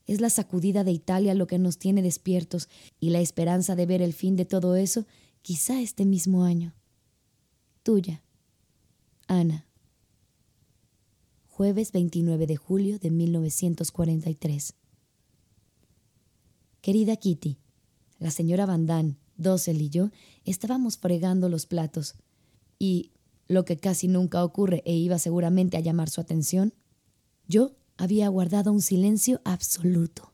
Es la sacudida de Italia lo que nos tiene despiertos, y la esperanza de ver el fin de todo eso, quizá este mismo año. Tuya. Ana. Jueves 29 de julio de 1943. Querida Kitty, la señora Van Damme, Dossel y yo estábamos fregando los platos y, lo que casi nunca ocurre e iba seguramente a llamar su atención, yo había guardado un silencio absoluto.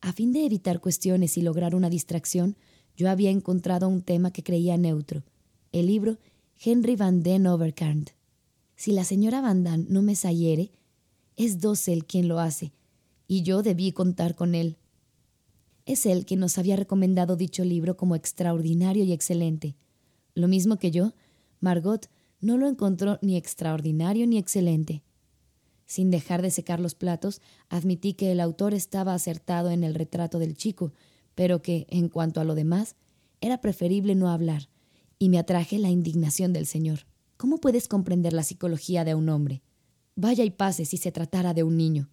A fin de evitar cuestiones y lograr una distracción, yo había encontrado un tema que creía neutro el libro Henry Van Den Overkant. Si la señora Van Damme no me sayere, es Dossel quien lo hace, y yo debí contar con él. Es él quien nos había recomendado dicho libro como extraordinario y excelente. Lo mismo que yo, Margot no lo encontró ni extraordinario ni excelente. Sin dejar de secar los platos, admití que el autor estaba acertado en el retrato del chico, pero que, en cuanto a lo demás, era preferible no hablar y me atraje la indignación del Señor. ¿Cómo puedes comprender la psicología de un hombre? Vaya y pase si se tratara de un niño.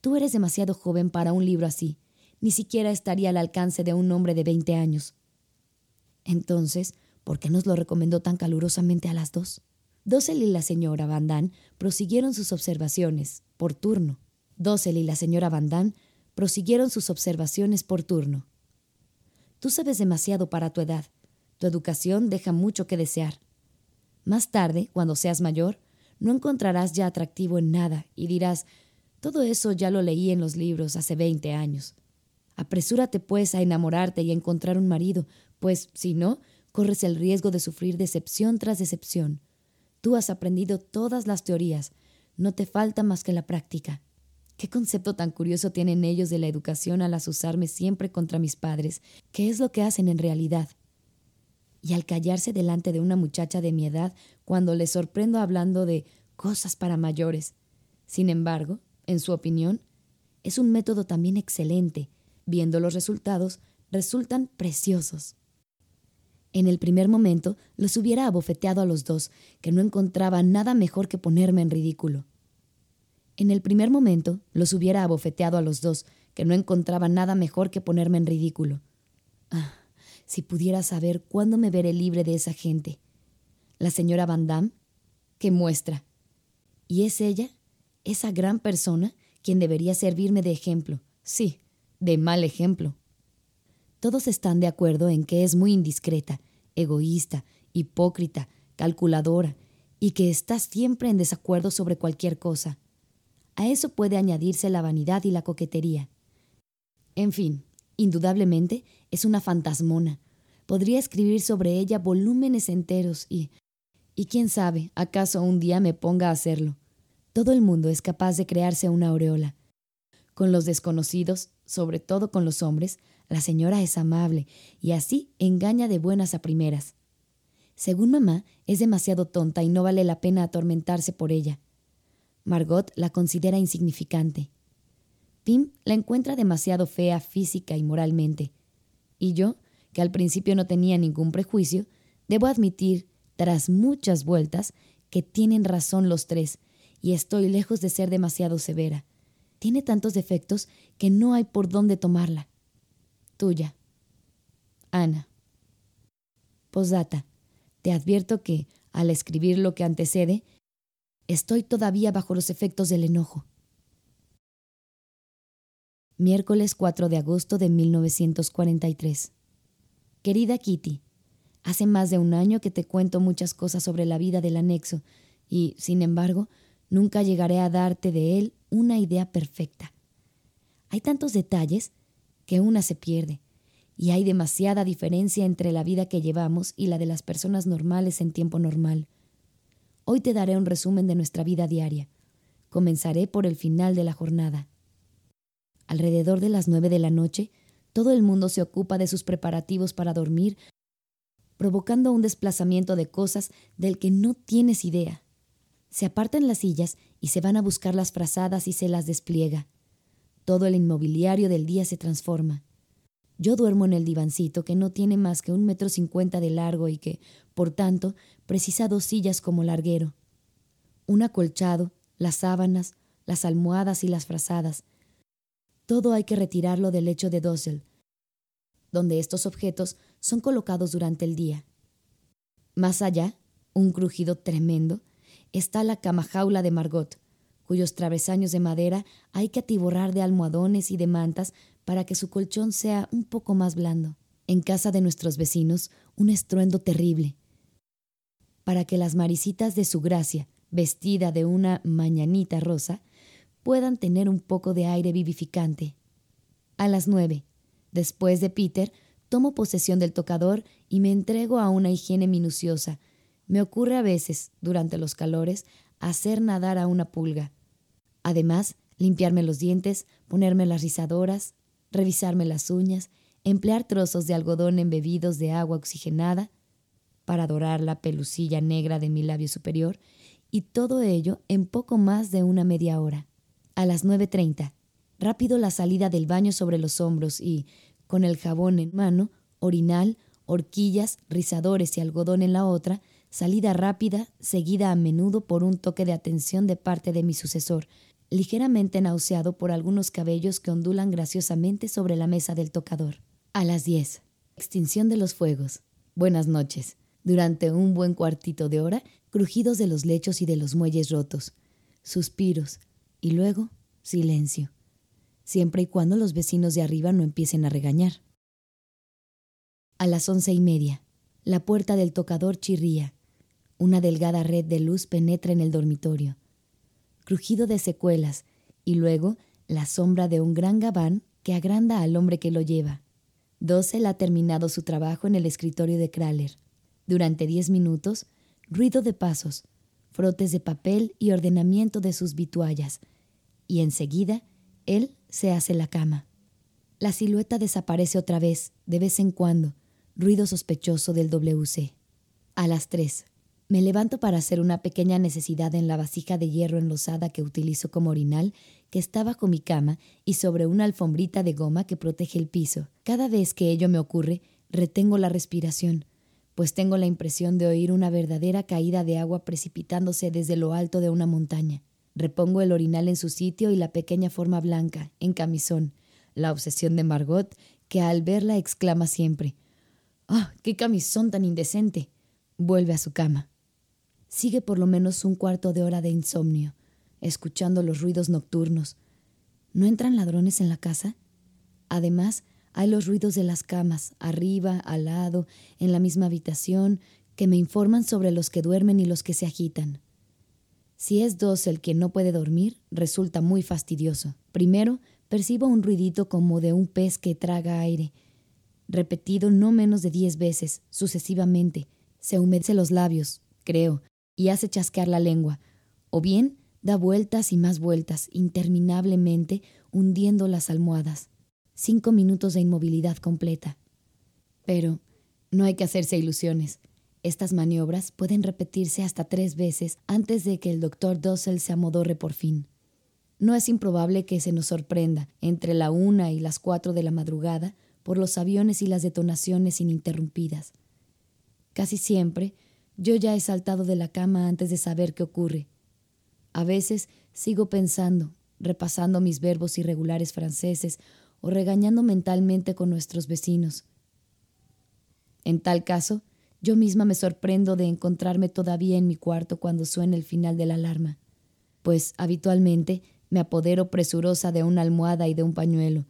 Tú eres demasiado joven para un libro así. Ni siquiera estaría al alcance de un hombre de veinte años. Entonces, ¿por qué nos lo recomendó tan calurosamente a las dos? Dosel y la señora Van Damme prosiguieron sus observaciones, por turno. Dosel y la señora Van Damme prosiguieron sus observaciones por turno. Tú sabes demasiado para tu edad, tu educación deja mucho que desear. Más tarde, cuando seas mayor, no encontrarás ya atractivo en nada y dirás, todo eso ya lo leí en los libros hace veinte años. Apresúrate, pues, a enamorarte y a encontrar un marido, pues, si no, corres el riesgo de sufrir decepción tras decepción. Tú has aprendido todas las teorías, no te falta más que la práctica. ¿Qué concepto tan curioso tienen ellos de la educación al asusarme siempre contra mis padres? ¿Qué es lo que hacen en realidad? y al callarse delante de una muchacha de mi edad cuando le sorprendo hablando de cosas para mayores. Sin embargo, en su opinión, es un método también excelente. Viendo los resultados, resultan preciosos. En el primer momento los hubiera abofeteado a los dos, que no encontraba nada mejor que ponerme en ridículo. En el primer momento los hubiera abofeteado a los dos, que no encontraba nada mejor que ponerme en ridículo. Ah, si pudiera saber cuándo me veré libre de esa gente. La señora Van Damme, que muestra. Y es ella, esa gran persona, quien debería servirme de ejemplo. Sí, de mal ejemplo. Todos están de acuerdo en que es muy indiscreta, egoísta, hipócrita, calculadora, y que está siempre en desacuerdo sobre cualquier cosa. A eso puede añadirse la vanidad y la coquetería. En fin, indudablemente es una fantasmona. Podría escribir sobre ella volúmenes enteros y... Y quién sabe, acaso un día me ponga a hacerlo. Todo el mundo es capaz de crearse una aureola. Con los desconocidos, sobre todo con los hombres, la señora es amable y así engaña de buenas a primeras. Según mamá, es demasiado tonta y no vale la pena atormentarse por ella. Margot la considera insignificante. Pim la encuentra demasiado fea física y moralmente. Y yo, que al principio no tenía ningún prejuicio, debo admitir, tras muchas vueltas, que tienen razón los tres, y estoy lejos de ser demasiado severa. Tiene tantos defectos que no hay por dónde tomarla. Tuya. Ana. Posdata. Te advierto que, al escribir lo que antecede, estoy todavía bajo los efectos del enojo. Miércoles 4 de agosto de 1943. Querida Kitty, hace más de un año que te cuento muchas cosas sobre la vida del anexo y, sin embargo, nunca llegaré a darte de él una idea perfecta. Hay tantos detalles que una se pierde, y hay demasiada diferencia entre la vida que llevamos y la de las personas normales en tiempo normal. Hoy te daré un resumen de nuestra vida diaria. Comenzaré por el final de la jornada. Alrededor de las nueve de la noche, todo el mundo se ocupa de sus preparativos para dormir, provocando un desplazamiento de cosas del que no tienes idea. Se apartan las sillas y se van a buscar las frazadas y se las despliega. Todo el inmobiliario del día se transforma. Yo duermo en el divancito que no tiene más que un metro cincuenta de largo y que, por tanto, precisa dos sillas como larguero. Un acolchado, las sábanas, las almohadas y las frazadas. Todo hay que retirarlo del lecho de Dossel, donde estos objetos son colocados durante el día. Más allá, un crujido tremendo, está la cama jaula de Margot, cuyos travesaños de madera hay que atiborrar de almohadones y de mantas para que su colchón sea un poco más blando. En casa de nuestros vecinos, un estruendo terrible. Para que las marisitas de su gracia, vestida de una mañanita rosa, puedan tener un poco de aire vivificante. A las nueve, después de Peter, tomo posesión del tocador y me entrego a una higiene minuciosa. Me ocurre a veces, durante los calores, hacer nadar a una pulga. Además, limpiarme los dientes, ponerme las rizadoras, revisarme las uñas, emplear trozos de algodón embebidos de agua oxigenada para dorar la pelucilla negra de mi labio superior, y todo ello en poco más de una media hora. A las 9.30, rápido la salida del baño sobre los hombros y, con el jabón en mano, orinal, horquillas, rizadores y algodón en la otra, salida rápida, seguida a menudo por un toque de atención de parte de mi sucesor, ligeramente nauseado por algunos cabellos que ondulan graciosamente sobre la mesa del tocador. A las diez. Extinción de los fuegos. Buenas noches. Durante un buen cuartito de hora, crujidos de los lechos y de los muelles rotos. Suspiros. Y luego, silencio. Siempre y cuando los vecinos de arriba no empiecen a regañar. A las once y media. La puerta del tocador chirría. Una delgada red de luz penetra en el dormitorio crujido de secuelas y luego la sombra de un gran gabán que agranda al hombre que lo lleva. Dossel ha terminado su trabajo en el escritorio de Kraler. Durante diez minutos, ruido de pasos, frotes de papel y ordenamiento de sus vituallas. Y enseguida, él se hace la cama. La silueta desaparece otra vez, de vez en cuando, ruido sospechoso del WC. A las tres. Me levanto para hacer una pequeña necesidad en la vasija de hierro enlosada que utilizo como orinal, que está bajo mi cama y sobre una alfombrita de goma que protege el piso. Cada vez que ello me ocurre, retengo la respiración, pues tengo la impresión de oír una verdadera caída de agua precipitándose desde lo alto de una montaña. Repongo el orinal en su sitio y la pequeña forma blanca, en camisón, la obsesión de Margot, que al verla exclama siempre: ¡Ah, qué camisón tan indecente! Vuelve a su cama. Sigue por lo menos un cuarto de hora de insomnio, escuchando los ruidos nocturnos. ¿No entran ladrones en la casa? Además, hay los ruidos de las camas, arriba, al lado, en la misma habitación, que me informan sobre los que duermen y los que se agitan. Si es dos el que no puede dormir, resulta muy fastidioso. Primero, percibo un ruidito como de un pez que traga aire, repetido no menos de diez veces, sucesivamente. Se humedece los labios, creo, y hace chasquear la lengua, o bien da vueltas y más vueltas, interminablemente hundiendo las almohadas. Cinco minutos de inmovilidad completa. Pero no hay que hacerse ilusiones. Estas maniobras pueden repetirse hasta tres veces antes de que el doctor Dussel se amodorre por fin. No es improbable que se nos sorprenda, entre la una y las cuatro de la madrugada, por los aviones y las detonaciones ininterrumpidas. Casi siempre yo ya he saltado de la cama antes de saber qué ocurre. A veces sigo pensando, repasando mis verbos irregulares franceses o regañando mentalmente con nuestros vecinos. En tal caso, yo misma me sorprendo de encontrarme todavía en mi cuarto cuando suena el final de la alarma, pues habitualmente me apodero presurosa de una almohada y de un pañuelo,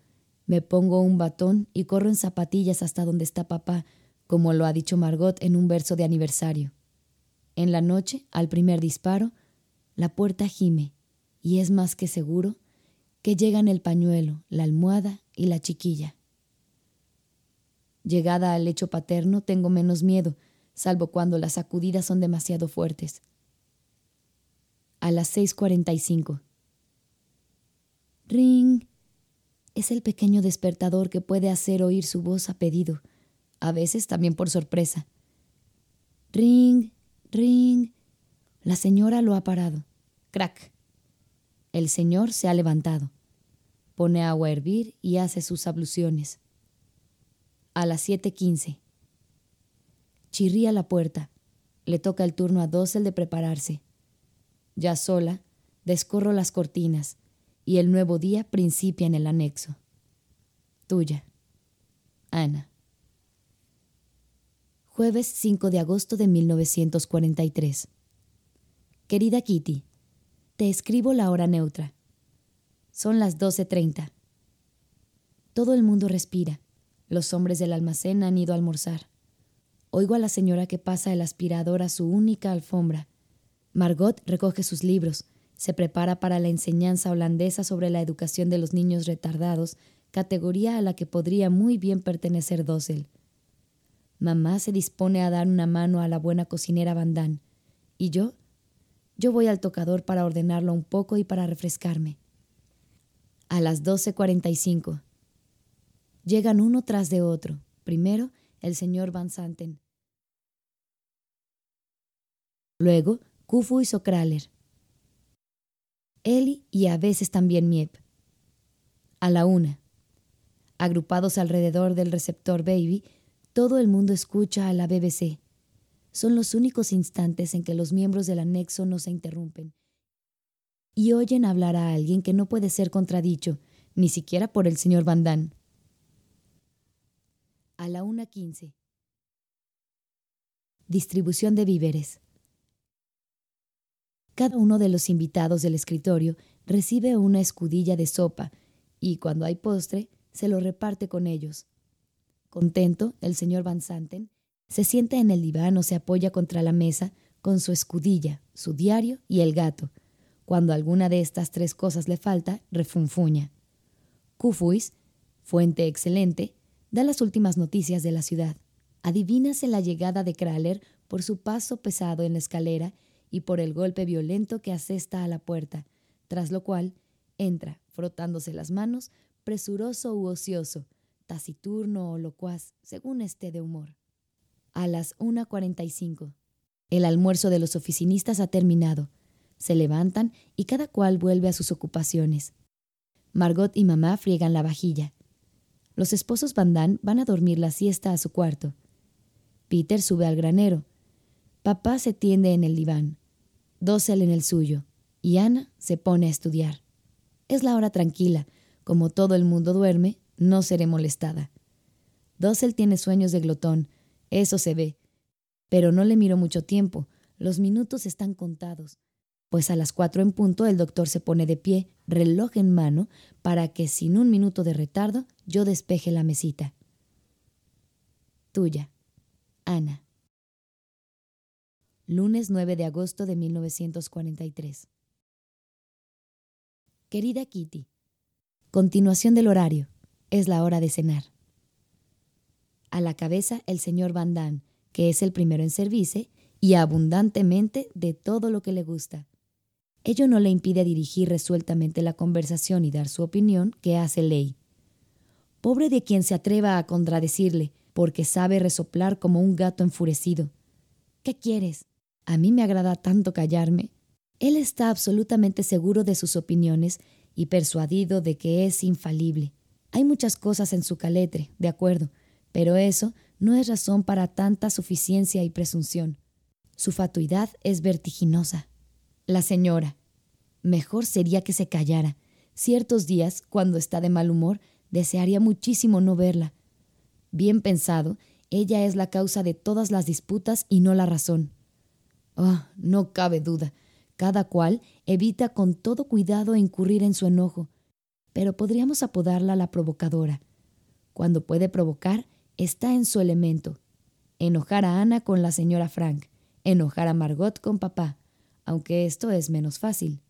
me pongo un batón y corro en zapatillas hasta donde está papá, como lo ha dicho Margot en un verso de aniversario. En la noche, al primer disparo, la puerta gime, y es más que seguro que llegan el pañuelo, la almohada y la chiquilla. Llegada al lecho paterno, tengo menos miedo, salvo cuando las sacudidas son demasiado fuertes. A las 6:45. Ring. Es el pequeño despertador que puede hacer oír su voz a pedido, a veces también por sorpresa. Ring, ring. La señora lo ha parado. Crack. El señor se ha levantado. Pone agua a hervir y hace sus abluciones. A las 7:15. Chirría la puerta. Le toca el turno a Dossel de prepararse. Ya sola, descorro las cortinas y el nuevo día principia en el anexo. Tuya. Ana. Jueves 5 de agosto de 1943. Querida Kitty, te escribo la hora neutra. Son las 12.30. Todo el mundo respira. Los hombres del almacén han ido a almorzar. Oigo a la señora que pasa el aspirador a su única alfombra. Margot recoge sus libros, se prepara para la enseñanza holandesa sobre la educación de los niños retardados, categoría a la que podría muy bien pertenecer Dossel. Mamá se dispone a dar una mano a la buena cocinera Bandán. ¿Y yo? Yo voy al tocador para ordenarlo un poco y para refrescarme. A las 12.45. Llegan uno tras de otro. Primero, el señor Van Santen. Luego, Kufu y Sokraler. Eli y a veces también Miep. A la una. Agrupados alrededor del receptor Baby, todo el mundo escucha a la BBC. Son los únicos instantes en que los miembros del anexo no se interrumpen y oyen hablar a alguien que no puede ser contradicho, ni siquiera por el señor Van Damme. A la 1.15. Distribución de víveres. Cada uno de los invitados del escritorio recibe una escudilla de sopa y cuando hay postre se lo reparte con ellos. Contento, el señor Van Santen se sienta en el diván o se apoya contra la mesa con su escudilla, su diario y el gato. Cuando alguna de estas tres cosas le falta, refunfuña. Kufuis, fuente excelente, da las últimas noticias de la ciudad. Adivínase la llegada de Kraler por su paso pesado en la escalera y por el golpe violento que asesta a la puerta, tras lo cual entra, frotándose las manos, presuroso u ocioso, taciturno o locuaz, según esté de humor. A las 1.45. El almuerzo de los oficinistas ha terminado. Se levantan y cada cual vuelve a sus ocupaciones. Margot y mamá friegan la vajilla. Los esposos Van van a dormir la siesta a su cuarto. Peter sube al granero. Papá se tiende en el diván. Dossel en el suyo. Y Ana se pone a estudiar. Es la hora tranquila. Como todo el mundo duerme, no seré molestada. Dossel tiene sueños de glotón. Eso se ve. Pero no le miro mucho tiempo. Los minutos están contados pues a las cuatro en punto el doctor se pone de pie, reloj en mano, para que sin un minuto de retardo yo despeje la mesita. Tuya, Ana. Lunes 9 de agosto de 1943. Querida Kitty, continuación del horario. Es la hora de cenar. A la cabeza el señor Van Damme, que es el primero en servirse, y abundantemente de todo lo que le gusta ello no le impide dirigir resueltamente la conversación y dar su opinión, que hace ley. Pobre de quien se atreva a contradecirle, porque sabe resoplar como un gato enfurecido. ¿Qué quieres? A mí me agrada tanto callarme. Él está absolutamente seguro de sus opiniones y persuadido de que es infalible. Hay muchas cosas en su caletre, de acuerdo, pero eso no es razón para tanta suficiencia y presunción. Su fatuidad es vertiginosa. La señora. Mejor sería que se callara. Ciertos días, cuando está de mal humor, desearía muchísimo no verla. Bien pensado, ella es la causa de todas las disputas y no la razón. Ah, no cabe duda. Cada cual evita con todo cuidado incurrir en su enojo, pero podríamos apodarla la provocadora. Cuando puede provocar, está en su elemento. Enojar a Ana con la señora Frank, enojar a Margot con papá, aunque esto es menos fácil.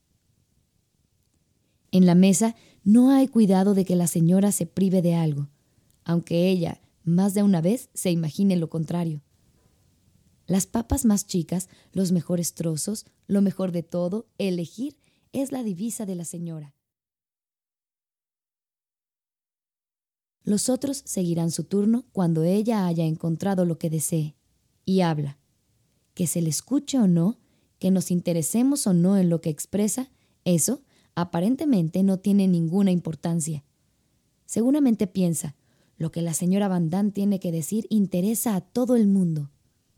En la mesa no hay cuidado de que la señora se prive de algo, aunque ella más de una vez se imagine lo contrario. Las papas más chicas, los mejores trozos, lo mejor de todo, elegir, es la divisa de la señora. Los otros seguirán su turno cuando ella haya encontrado lo que desee. Y habla. Que se le escuche o no, que nos interesemos o no en lo que expresa, eso aparentemente no tiene ninguna importancia. Seguramente piensa, lo que la señora Van Damme tiene que decir interesa a todo el mundo.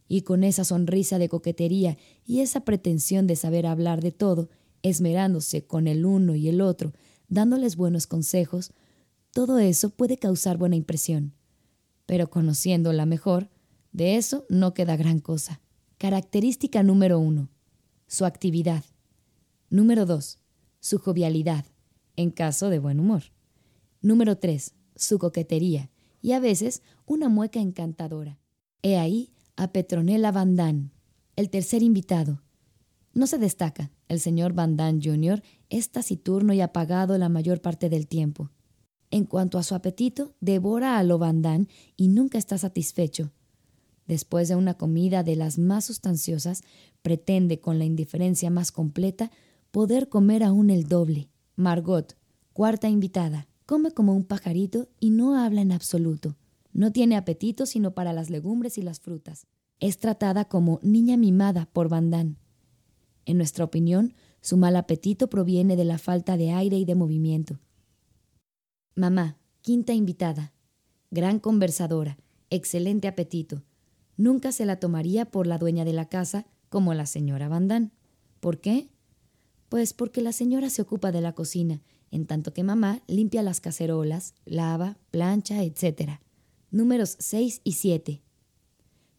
Y con esa sonrisa de coquetería y esa pretensión de saber hablar de todo, esmerándose con el uno y el otro, dándoles buenos consejos, todo eso puede causar buena impresión. Pero conociéndola mejor, de eso no queda gran cosa. Característica número uno su actividad. Número 2. Su jovialidad, en caso de buen humor. Número 3. Su coquetería y a veces una mueca encantadora. He ahí a Petronella Van el tercer invitado. No se destaca. El señor Van Damme Jr. es taciturno y apagado la mayor parte del tiempo. En cuanto a su apetito, devora a lo Damme y nunca está satisfecho. Después de una comida de las más sustanciosas, pretende, con la indiferencia más completa, poder comer aún el doble. Margot, cuarta invitada, come como un pajarito y no habla en absoluto. No tiene apetito sino para las legumbres y las frutas. Es tratada como niña mimada por Bandán. En nuestra opinión, su mal apetito proviene de la falta de aire y de movimiento. Mamá, quinta invitada. Gran conversadora, excelente apetito, nunca se la tomaría por la dueña de la casa como la señora Van ¿Por qué? Pues porque la señora se ocupa de la cocina, en tanto que mamá limpia las cacerolas, lava, plancha, etc. Números 6 y 7.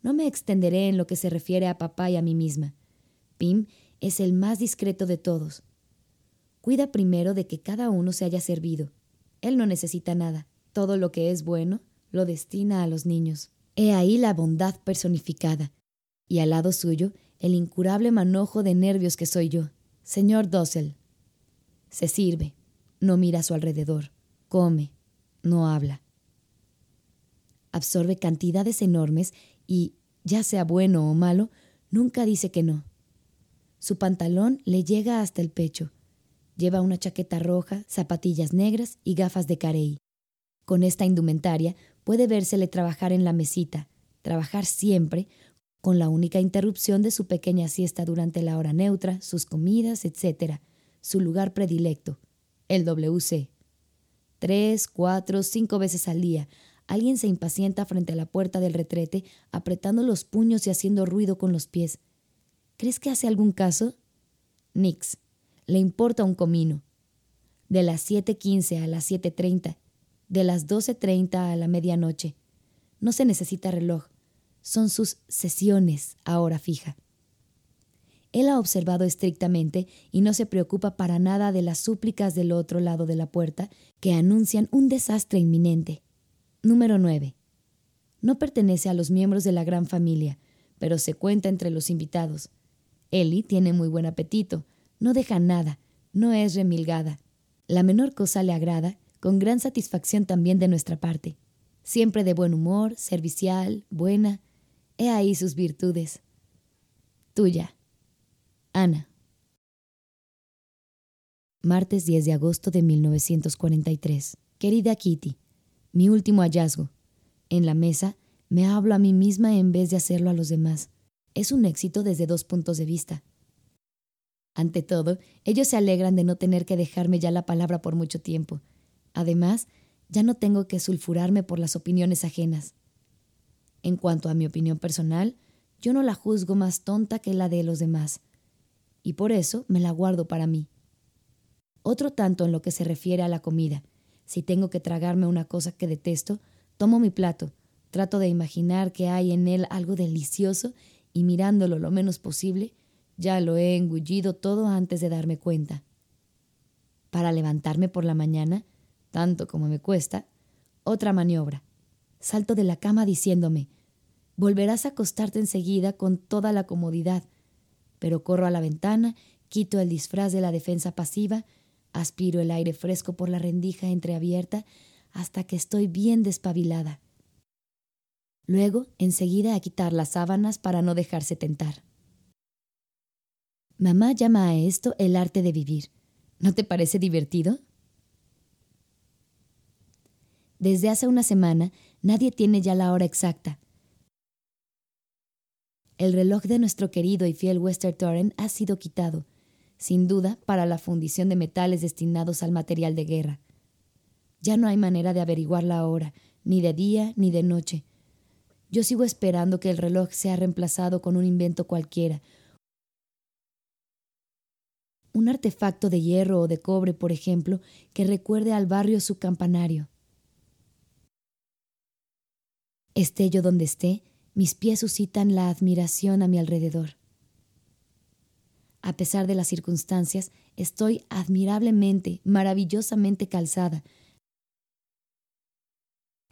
No me extenderé en lo que se refiere a papá y a mí misma. Pim es el más discreto de todos. Cuida primero de que cada uno se haya servido. Él no necesita nada. Todo lo que es bueno lo destina a los niños. He ahí la bondad personificada, y al lado suyo el incurable manojo de nervios que soy yo. Señor Dossel. Se sirve, no mira a su alrededor, come, no habla. Absorbe cantidades enormes y, ya sea bueno o malo, nunca dice que no. Su pantalón le llega hasta el pecho. Lleva una chaqueta roja, zapatillas negras y gafas de carey. Con esta indumentaria puede vérsele trabajar en la mesita, trabajar siempre, con la única interrupción de su pequeña siesta durante la hora neutra, sus comidas, etc., su lugar predilecto, el WC. Tres, cuatro, cinco veces al día, alguien se impacienta frente a la puerta del retrete, apretando los puños y haciendo ruido con los pies. ¿Crees que hace algún caso? Nix. Le importa un comino. De las 7.15 a las 7.30, de las 12.30 a la medianoche. No se necesita reloj. Son sus sesiones a hora fija. Él ha observado estrictamente y no se preocupa para nada de las súplicas del otro lado de la puerta que anuncian un desastre inminente. Número 9. No pertenece a los miembros de la gran familia, pero se cuenta entre los invitados. Ellie tiene muy buen apetito, no deja nada, no es remilgada. La menor cosa le agrada, con gran satisfacción también de nuestra parte. Siempre de buen humor, servicial, buena. He ahí sus virtudes. Tuya. Ana. Martes 10 de agosto de 1943. Querida Kitty, mi último hallazgo. En la mesa me hablo a mí misma en vez de hacerlo a los demás. Es un éxito desde dos puntos de vista. Ante todo, ellos se alegran de no tener que dejarme ya la palabra por mucho tiempo. Además, ya no tengo que sulfurarme por las opiniones ajenas. En cuanto a mi opinión personal, yo no la juzgo más tonta que la de los demás y por eso me la guardo para mí. Otro tanto en lo que se refiere a la comida. Si tengo que tragarme una cosa que detesto, tomo mi plato, trato de imaginar que hay en él algo delicioso y mirándolo lo menos posible, ya lo he engullido todo antes de darme cuenta. Para levantarme por la mañana, tanto como me cuesta, otra maniobra. Salto de la cama diciéndome, volverás a acostarte enseguida con toda la comodidad, pero corro a la ventana, quito el disfraz de la defensa pasiva, aspiro el aire fresco por la rendija entreabierta hasta que estoy bien despabilada. Luego, enseguida a quitar las sábanas para no dejarse tentar. Mamá llama a esto el arte de vivir. ¿No te parece divertido? Desde hace una semana nadie tiene ya la hora exacta, el reloj de nuestro querido y fiel Wester Torren ha sido quitado, sin duda, para la fundición de metales destinados al material de guerra. Ya no hay manera de averiguar la hora, ni de día ni de noche. Yo sigo esperando que el reloj sea reemplazado con un invento cualquiera. Un artefacto de hierro o de cobre, por ejemplo, que recuerde al barrio su campanario. Esté yo donde esté, mis pies suscitan la admiración a mi alrededor. A pesar de las circunstancias, estoy admirablemente, maravillosamente calzada.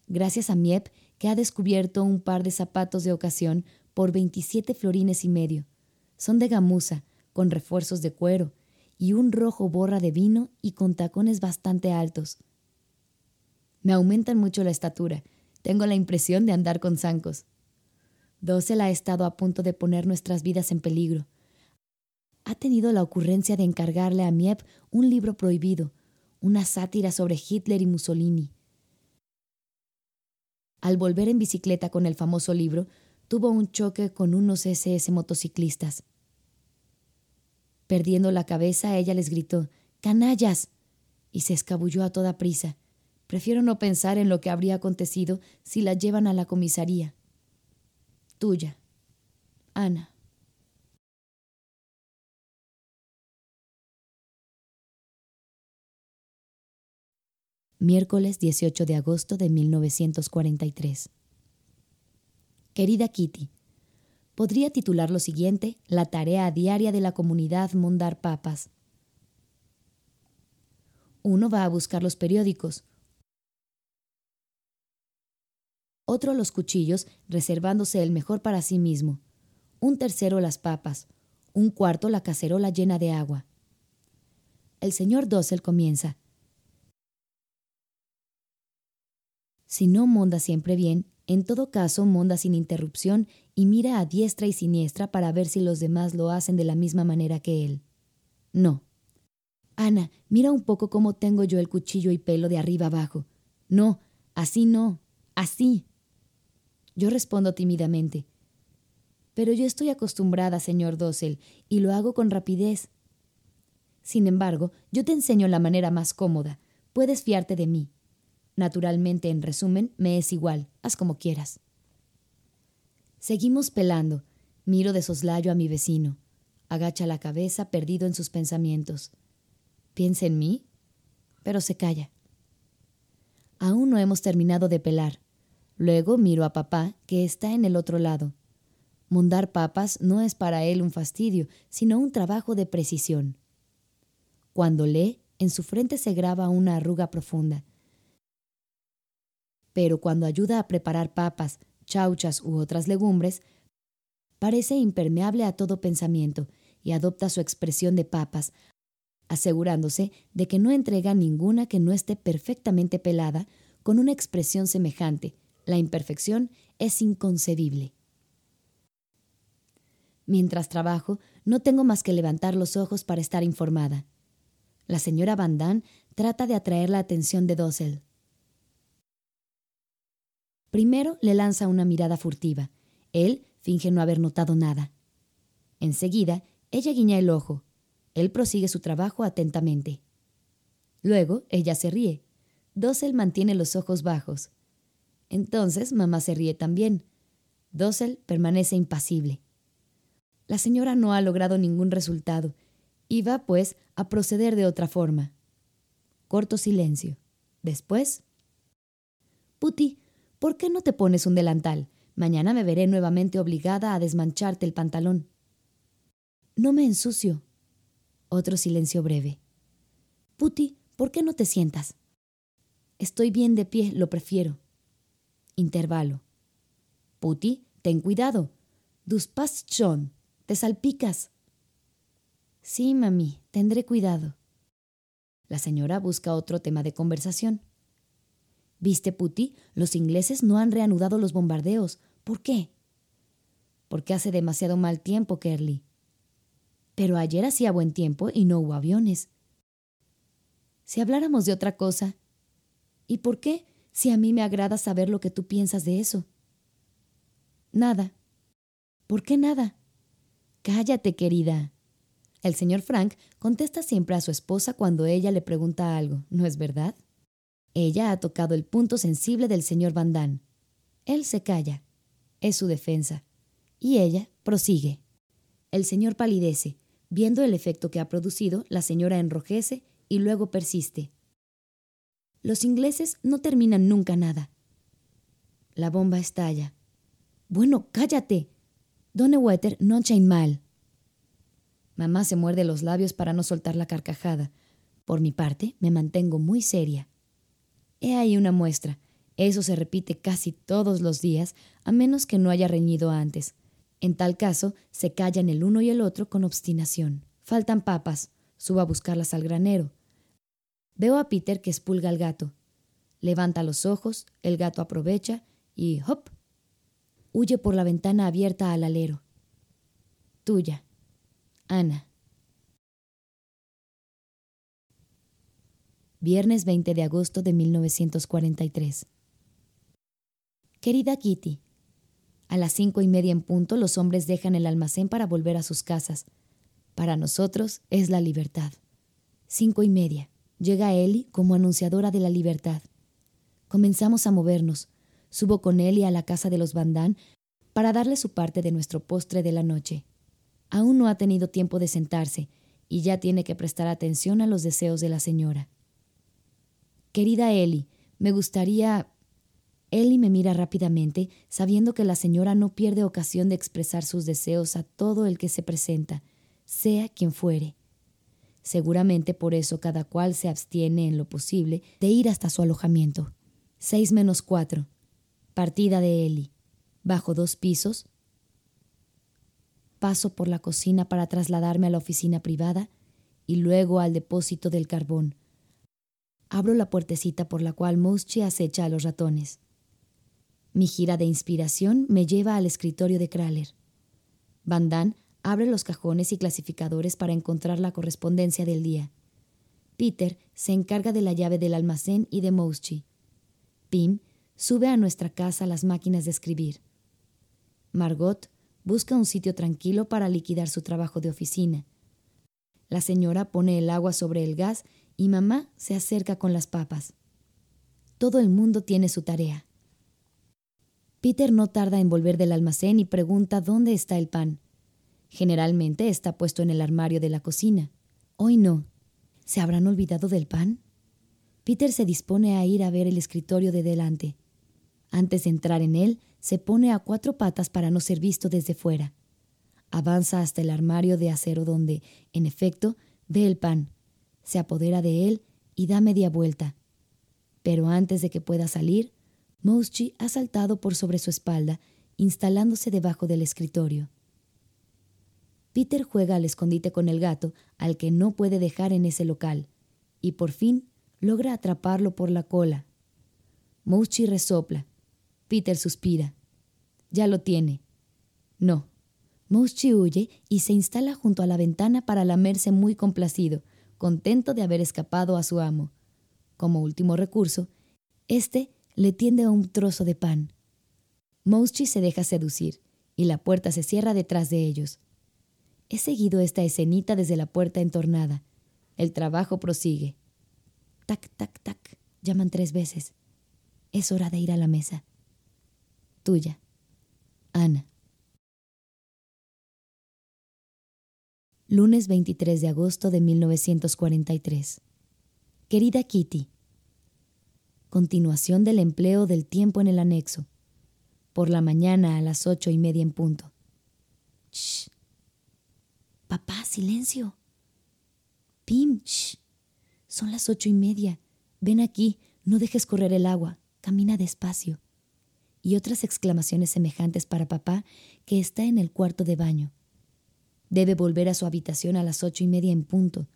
Gracias a Miep, que ha descubierto un par de zapatos de ocasión por 27 florines y medio. Son de gamuza, con refuerzos de cuero, y un rojo borra de vino y con tacones bastante altos. Me aumentan mucho la estatura. Tengo la impresión de andar con zancos. Dossel ha estado a punto de poner nuestras vidas en peligro. Ha tenido la ocurrencia de encargarle a Miep un libro prohibido, una sátira sobre Hitler y Mussolini. Al volver en bicicleta con el famoso libro, tuvo un choque con unos SS motociclistas. Perdiendo la cabeza, ella les gritó ¡Canallas! y se escabulló a toda prisa. Prefiero no pensar en lo que habría acontecido si la llevan a la comisaría. Tuya, Ana. Miércoles 18 de agosto de 1943. Querida Kitty, podría titular lo siguiente La tarea diaria de la comunidad Mondar Papas. Uno va a buscar los periódicos, otro los cuchillos, reservándose el mejor para sí mismo, un tercero las papas, un cuarto la cacerola llena de agua. El señor Dossel comienza. Si no monda siempre bien, en todo caso monda sin interrupción y mira a diestra y siniestra para ver si los demás lo hacen de la misma manera que él. No. Ana, mira un poco cómo tengo yo el cuchillo y pelo de arriba abajo. No, Así no, así. Yo respondo tímidamente. Pero yo estoy acostumbrada, señor Dossel, y lo hago con rapidez. Sin embargo, yo te enseño la manera más cómoda. Puedes fiarte de mí. Naturalmente, en resumen, me es igual. Haz como quieras. Seguimos pelando. Miro de soslayo a mi vecino. Agacha la cabeza, perdido en sus pensamientos. ¿Piensa en mí? Pero se calla. Aún no hemos terminado de pelar. Luego miro a papá, que está en el otro lado. Mondar papas no es para él un fastidio, sino un trabajo de precisión. Cuando lee, en su frente se graba una arruga profunda. Pero cuando ayuda a preparar papas, chauchas u otras legumbres, parece impermeable a todo pensamiento y adopta su expresión de papas, asegurándose de que no entrega ninguna que no esté perfectamente pelada con una expresión semejante, la imperfección es inconcebible. Mientras trabajo, no tengo más que levantar los ojos para estar informada. La señora Van Damme trata de atraer la atención de Dossel. Primero le lanza una mirada furtiva. Él finge no haber notado nada. Enseguida, ella guiña el ojo. Él prosigue su trabajo atentamente. Luego, ella se ríe. Dossel mantiene los ojos bajos. Entonces mamá se ríe también. Dossel permanece impasible. La señora no ha logrado ningún resultado y va, pues, a proceder de otra forma. Corto silencio. Después. Puti, ¿por qué no te pones un delantal? Mañana me veré nuevamente obligada a desmancharte el pantalón. No me ensucio. Otro silencio breve. Puti, ¿por qué no te sientas? Estoy bien de pie, lo prefiero. Intervalo. Puti, ten cuidado. Dus schon. Te salpicas. Sí, mami, tendré cuidado. La señora busca otro tema de conversación. ¿Viste, Puti? Los ingleses no han reanudado los bombardeos. ¿Por qué? Porque hace demasiado mal tiempo, Kerly. Pero ayer hacía buen tiempo y no hubo aviones. Si habláramos de otra cosa. ¿Y por qué? si a mí me agrada saber lo que tú piensas de eso. Nada. ¿Por qué nada? Cállate, querida. El señor Frank contesta siempre a su esposa cuando ella le pregunta algo, ¿no es verdad? Ella ha tocado el punto sensible del señor Van Damme. Él se calla. Es su defensa. Y ella prosigue. El señor palidece. Viendo el efecto que ha producido, la señora enrojece y luego persiste. Los ingleses no terminan nunca nada. La bomba estalla. Bueno, cállate. Donnewetter no chain mal. Mamá se muerde los labios para no soltar la carcajada. Por mi parte, me mantengo muy seria. He ahí una muestra. Eso se repite casi todos los días, a menos que no haya reñido antes. En tal caso, se callan el uno y el otro con obstinación. Faltan papas. Subo a buscarlas al granero. Veo a Peter que expulga al gato. Levanta los ojos, el gato aprovecha y ¡hop! Huye por la ventana abierta al alero. Tuya, Ana. Viernes 20 de agosto de 1943. Querida Kitty, a las cinco y media en punto los hombres dejan el almacén para volver a sus casas. Para nosotros es la libertad. Cinco y media. Llega Ellie como anunciadora de la libertad. Comenzamos a movernos. Subo con Ellie a la casa de los Bandán para darle su parte de nuestro postre de la noche. Aún no ha tenido tiempo de sentarse y ya tiene que prestar atención a los deseos de la señora. Querida Ellie, me gustaría. Ellie me mira rápidamente, sabiendo que la señora no pierde ocasión de expresar sus deseos a todo el que se presenta, sea quien fuere. Seguramente por eso cada cual se abstiene en lo posible de ir hasta su alojamiento. Seis menos cuatro. Partida de Eli. Bajo dos pisos. Paso por la cocina para trasladarme a la oficina privada y luego al depósito del carbón. Abro la puertecita por la cual Mouschi acecha a los ratones. Mi gira de inspiración me lleva al escritorio de Kraler. Van Abre los cajones y clasificadores para encontrar la correspondencia del día. Peter se encarga de la llave del almacén y de Mouschi. Pim sube a nuestra casa las máquinas de escribir. Margot busca un sitio tranquilo para liquidar su trabajo de oficina. La señora pone el agua sobre el gas y mamá se acerca con las papas. Todo el mundo tiene su tarea. Peter no tarda en volver del almacén y pregunta dónde está el pan. Generalmente está puesto en el armario de la cocina. Hoy no. ¿Se habrán olvidado del pan? Peter se dispone a ir a ver el escritorio de delante. Antes de entrar en él, se pone a cuatro patas para no ser visto desde fuera. Avanza hasta el armario de acero donde, en efecto, ve el pan. Se apodera de él y da media vuelta. Pero antes de que pueda salir, Mouschi ha saltado por sobre su espalda, instalándose debajo del escritorio. Peter juega al escondite con el gato, al que no puede dejar en ese local, y por fin logra atraparlo por la cola. Mouschi resopla. Peter suspira. Ya lo tiene. No. Mouschi huye y se instala junto a la ventana para lamerse muy complacido, contento de haber escapado a su amo. Como último recurso, este le tiende un trozo de pan. Mouschi se deja seducir y la puerta se cierra detrás de ellos. He seguido esta escenita desde la puerta entornada. El trabajo prosigue. Tac, tac, tac. Llaman tres veces. Es hora de ir a la mesa. Tuya, Ana. Lunes 23 de agosto de 1943. Querida Kitty, continuación del empleo del tiempo en el anexo. Por la mañana a las ocho y media en punto. Shh. Papá, silencio. Pim, shh. Son las ocho y media. Ven aquí, no dejes correr el agua. Camina despacio. Y otras exclamaciones semejantes para papá, que está en el cuarto de baño. Debe volver a su habitación a las ocho y media en punto.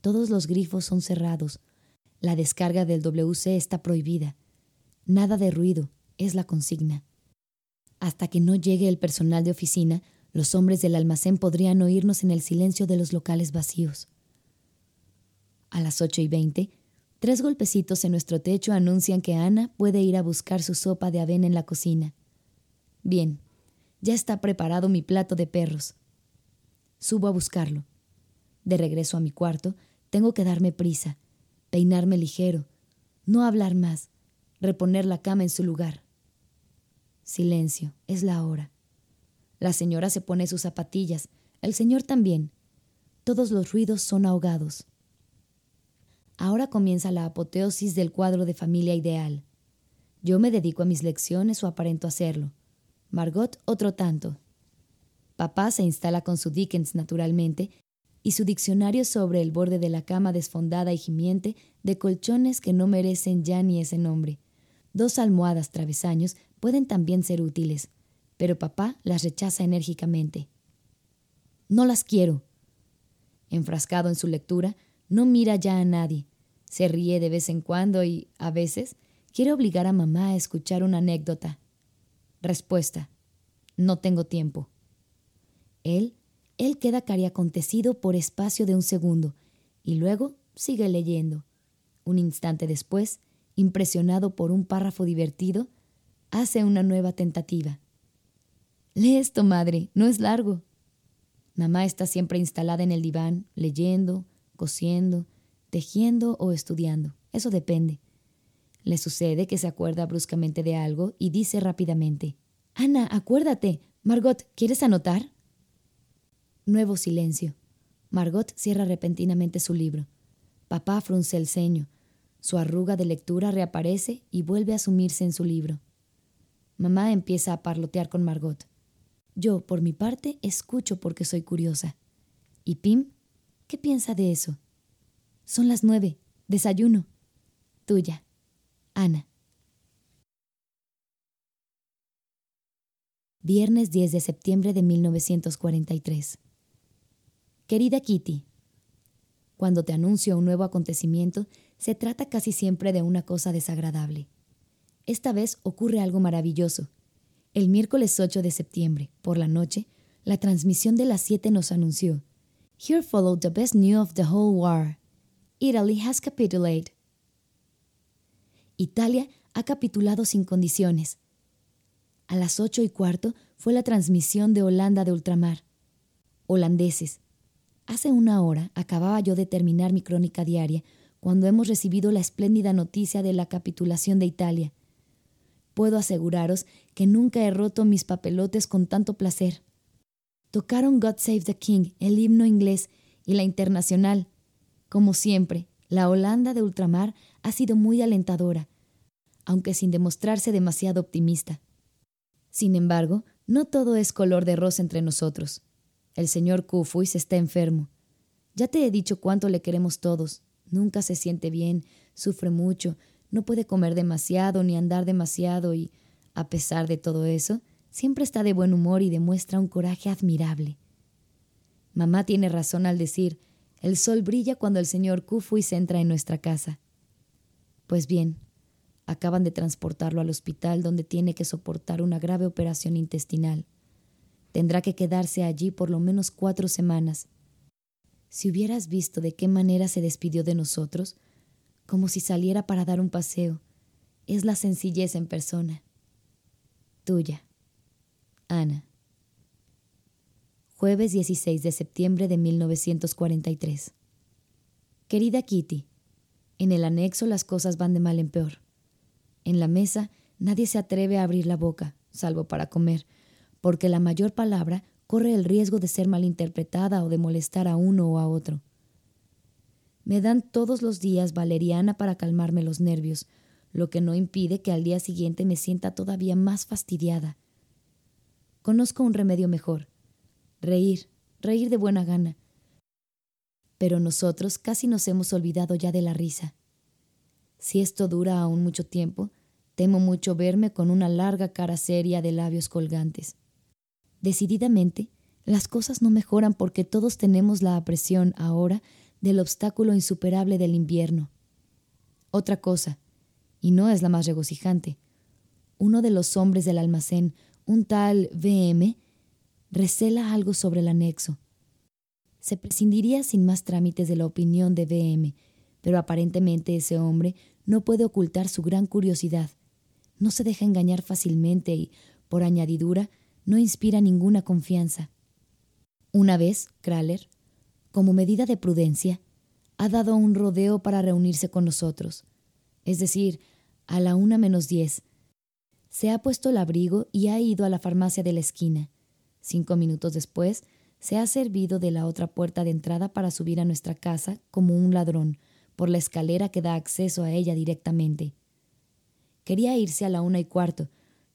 Todos los grifos son cerrados, la descarga del WC está prohibida. Nada de ruido, es la consigna. Hasta que no llegue el personal de oficina, los hombres del almacén podrían oírnos en el silencio de los locales vacíos. A las ocho y veinte, tres golpecitos en nuestro techo anuncian que Ana puede ir a buscar su sopa de avena en la cocina. Bien, ya está preparado mi plato de perros. Subo a buscarlo. De regreso a mi cuarto, tengo que darme prisa peinarme ligero, no hablar más, reponer la cama en su lugar. Silencio, es la hora. La señora se pone sus zapatillas, el señor también. Todos los ruidos son ahogados. Ahora comienza la apoteosis del cuadro de familia ideal. Yo me dedico a mis lecciones o aparento hacerlo. Margot otro tanto. Papá se instala con su Dickens naturalmente y su diccionario sobre el borde de la cama desfondada y gimiente de colchones que no merecen ya ni ese nombre. Dos almohadas travesaños pueden también ser útiles, pero papá las rechaza enérgicamente. No las quiero. Enfrascado en su lectura, no mira ya a nadie. Se ríe de vez en cuando y, a veces, quiere obligar a mamá a escuchar una anécdota. Respuesta. No tengo tiempo. Él él queda cariacontecido por espacio de un segundo y luego sigue leyendo. Un instante después, impresionado por un párrafo divertido, hace una nueva tentativa. Lee esto, madre, no es largo. Mamá está siempre instalada en el diván, leyendo, cosiendo, tejiendo o estudiando. Eso depende. Le sucede que se acuerda bruscamente de algo y dice rápidamente, Ana, acuérdate. Margot, ¿quieres anotar? Nuevo silencio. Margot cierra repentinamente su libro. Papá frunce el ceño. Su arruga de lectura reaparece y vuelve a sumirse en su libro. Mamá empieza a parlotear con Margot. Yo, por mi parte, escucho porque soy curiosa. ¿Y Pim? ¿Qué piensa de eso? Son las nueve. Desayuno. Tuya. Ana. Viernes 10 de septiembre de 1943. Querida Kitty, cuando te anuncio un nuevo acontecimiento, se trata casi siempre de una cosa desagradable. Esta vez ocurre algo maravilloso. El miércoles 8 de septiembre, por la noche, la transmisión de las 7 nos anunció: Here followed the best news of the whole war. Italy has capitulated. Italia ha capitulado sin condiciones. A las ocho y cuarto fue la transmisión de Holanda de ultramar. Holandeses. Hace una hora acababa yo de terminar mi crónica diaria cuando hemos recibido la espléndida noticia de la capitulación de Italia. Puedo aseguraros que nunca he roto mis papelotes con tanto placer. Tocaron God Save the King, el himno inglés y la internacional. Como siempre, la Holanda de ultramar ha sido muy alentadora, aunque sin demostrarse demasiado optimista. Sin embargo, no todo es color de rosa entre nosotros. El señor Kufuis está enfermo. Ya te he dicho cuánto le queremos todos. Nunca se siente bien, sufre mucho, no puede comer demasiado ni andar demasiado y, a pesar de todo eso, siempre está de buen humor y demuestra un coraje admirable. Mamá tiene razón al decir, el sol brilla cuando el señor Kufuis entra en nuestra casa. Pues bien, acaban de transportarlo al hospital donde tiene que soportar una grave operación intestinal. Tendrá que quedarse allí por lo menos cuatro semanas. Si hubieras visto de qué manera se despidió de nosotros, como si saliera para dar un paseo, es la sencillez en persona. Tuya, Ana. Jueves 16 de septiembre de 1943. Querida Kitty, en el anexo las cosas van de mal en peor. En la mesa nadie se atreve a abrir la boca, salvo para comer, porque la mayor palabra corre el riesgo de ser malinterpretada o de molestar a uno o a otro. Me dan todos los días valeriana para calmarme los nervios, lo que no impide que al día siguiente me sienta todavía más fastidiada. Conozco un remedio mejor. Reír, reír de buena gana. Pero nosotros casi nos hemos olvidado ya de la risa. Si esto dura aún mucho tiempo, temo mucho verme con una larga cara seria de labios colgantes. Decididamente, las cosas no mejoran porque todos tenemos la apresión ahora del obstáculo insuperable del invierno. Otra cosa, y no es la más regocijante, uno de los hombres del almacén, un tal VM, recela algo sobre el anexo. Se prescindiría sin más trámites de la opinión de VM, pero aparentemente ese hombre no puede ocultar su gran curiosidad. No se deja engañar fácilmente y, por añadidura, no inspira ninguna confianza. Una vez, Kraler, como medida de prudencia, ha dado un rodeo para reunirse con nosotros, es decir, a la una menos diez. Se ha puesto el abrigo y ha ido a la farmacia de la esquina. Cinco minutos después, se ha servido de la otra puerta de entrada para subir a nuestra casa como un ladrón, por la escalera que da acceso a ella directamente. Quería irse a la una y cuarto,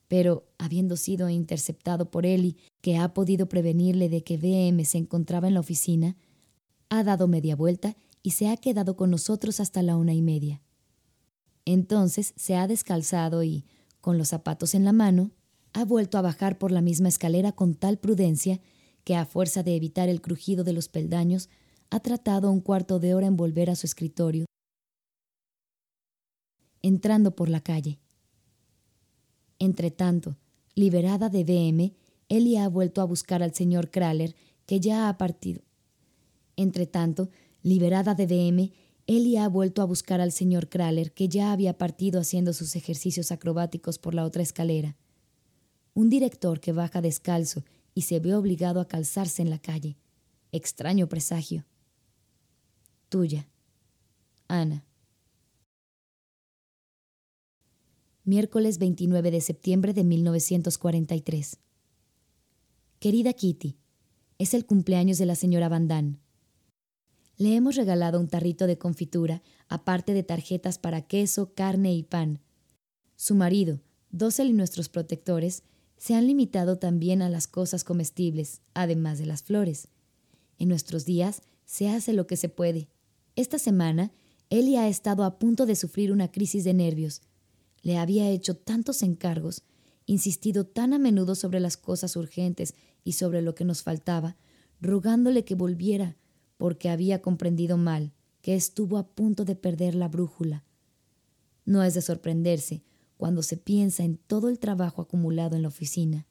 pero habiendo sido interceptado por Eli, que ha podido prevenirle de que VM se encontraba en la oficina, ha dado media vuelta y se ha quedado con nosotros hasta la una y media. Entonces se ha descalzado y, con los zapatos en la mano, ha vuelto a bajar por la misma escalera con tal prudencia que, a fuerza de evitar el crujido de los peldaños, ha tratado un cuarto de hora en volver a su escritorio, entrando por la calle. Entretanto, liberada de BM, Ellie ha vuelto a buscar al señor Kraler, que ya ha partido. Entretanto, liberada de BM, Ellie ha vuelto a buscar al señor Kraler, que ya había partido haciendo sus ejercicios acrobáticos por la otra escalera. Un director que baja descalzo y se ve obligado a calzarse en la calle. Extraño presagio. Tuya, Ana. Miércoles 29 de septiembre de 1943. Querida Kitty, es el cumpleaños de la señora Van. Le hemos regalado un tarrito de confitura, aparte de tarjetas para queso, carne y pan. Su marido, Dosel y nuestros protectores se han limitado también a las cosas comestibles, además de las flores. En nuestros días se hace lo que se puede. Esta semana, Ellie ha estado a punto de sufrir una crisis de nervios, le había hecho tantos encargos, insistido tan a menudo sobre las cosas urgentes y sobre lo que nos faltaba, rogándole que volviera, porque había comprendido mal, que estuvo a punto de perder la brújula. No es de sorprenderse cuando se piensa en todo el trabajo acumulado en la oficina.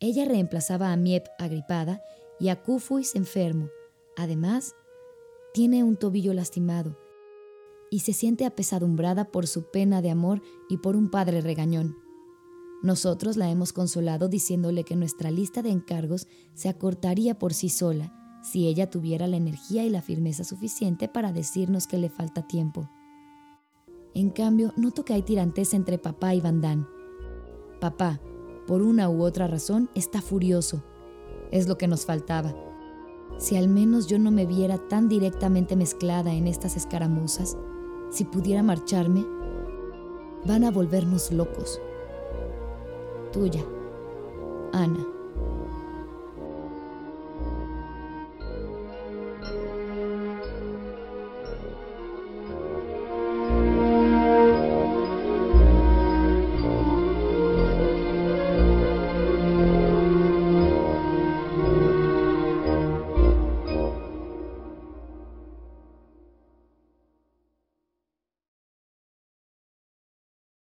Ella reemplazaba a Miep agripada y a Kufuis enfermo. Además, tiene un tobillo lastimado y se siente apesadumbrada por su pena de amor y por un padre regañón. Nosotros la hemos consolado diciéndole que nuestra lista de encargos se acortaría por sí sola si ella tuviera la energía y la firmeza suficiente para decirnos que le falta tiempo. En cambio, noto que hay tirantes entre papá y Vandán. Papá, por una u otra razón, está furioso. Es lo que nos faltaba. Si al menos yo no me viera tan directamente mezclada en estas escaramuzas, si pudiera marcharme, van a volvernos locos. Tuya, Ana.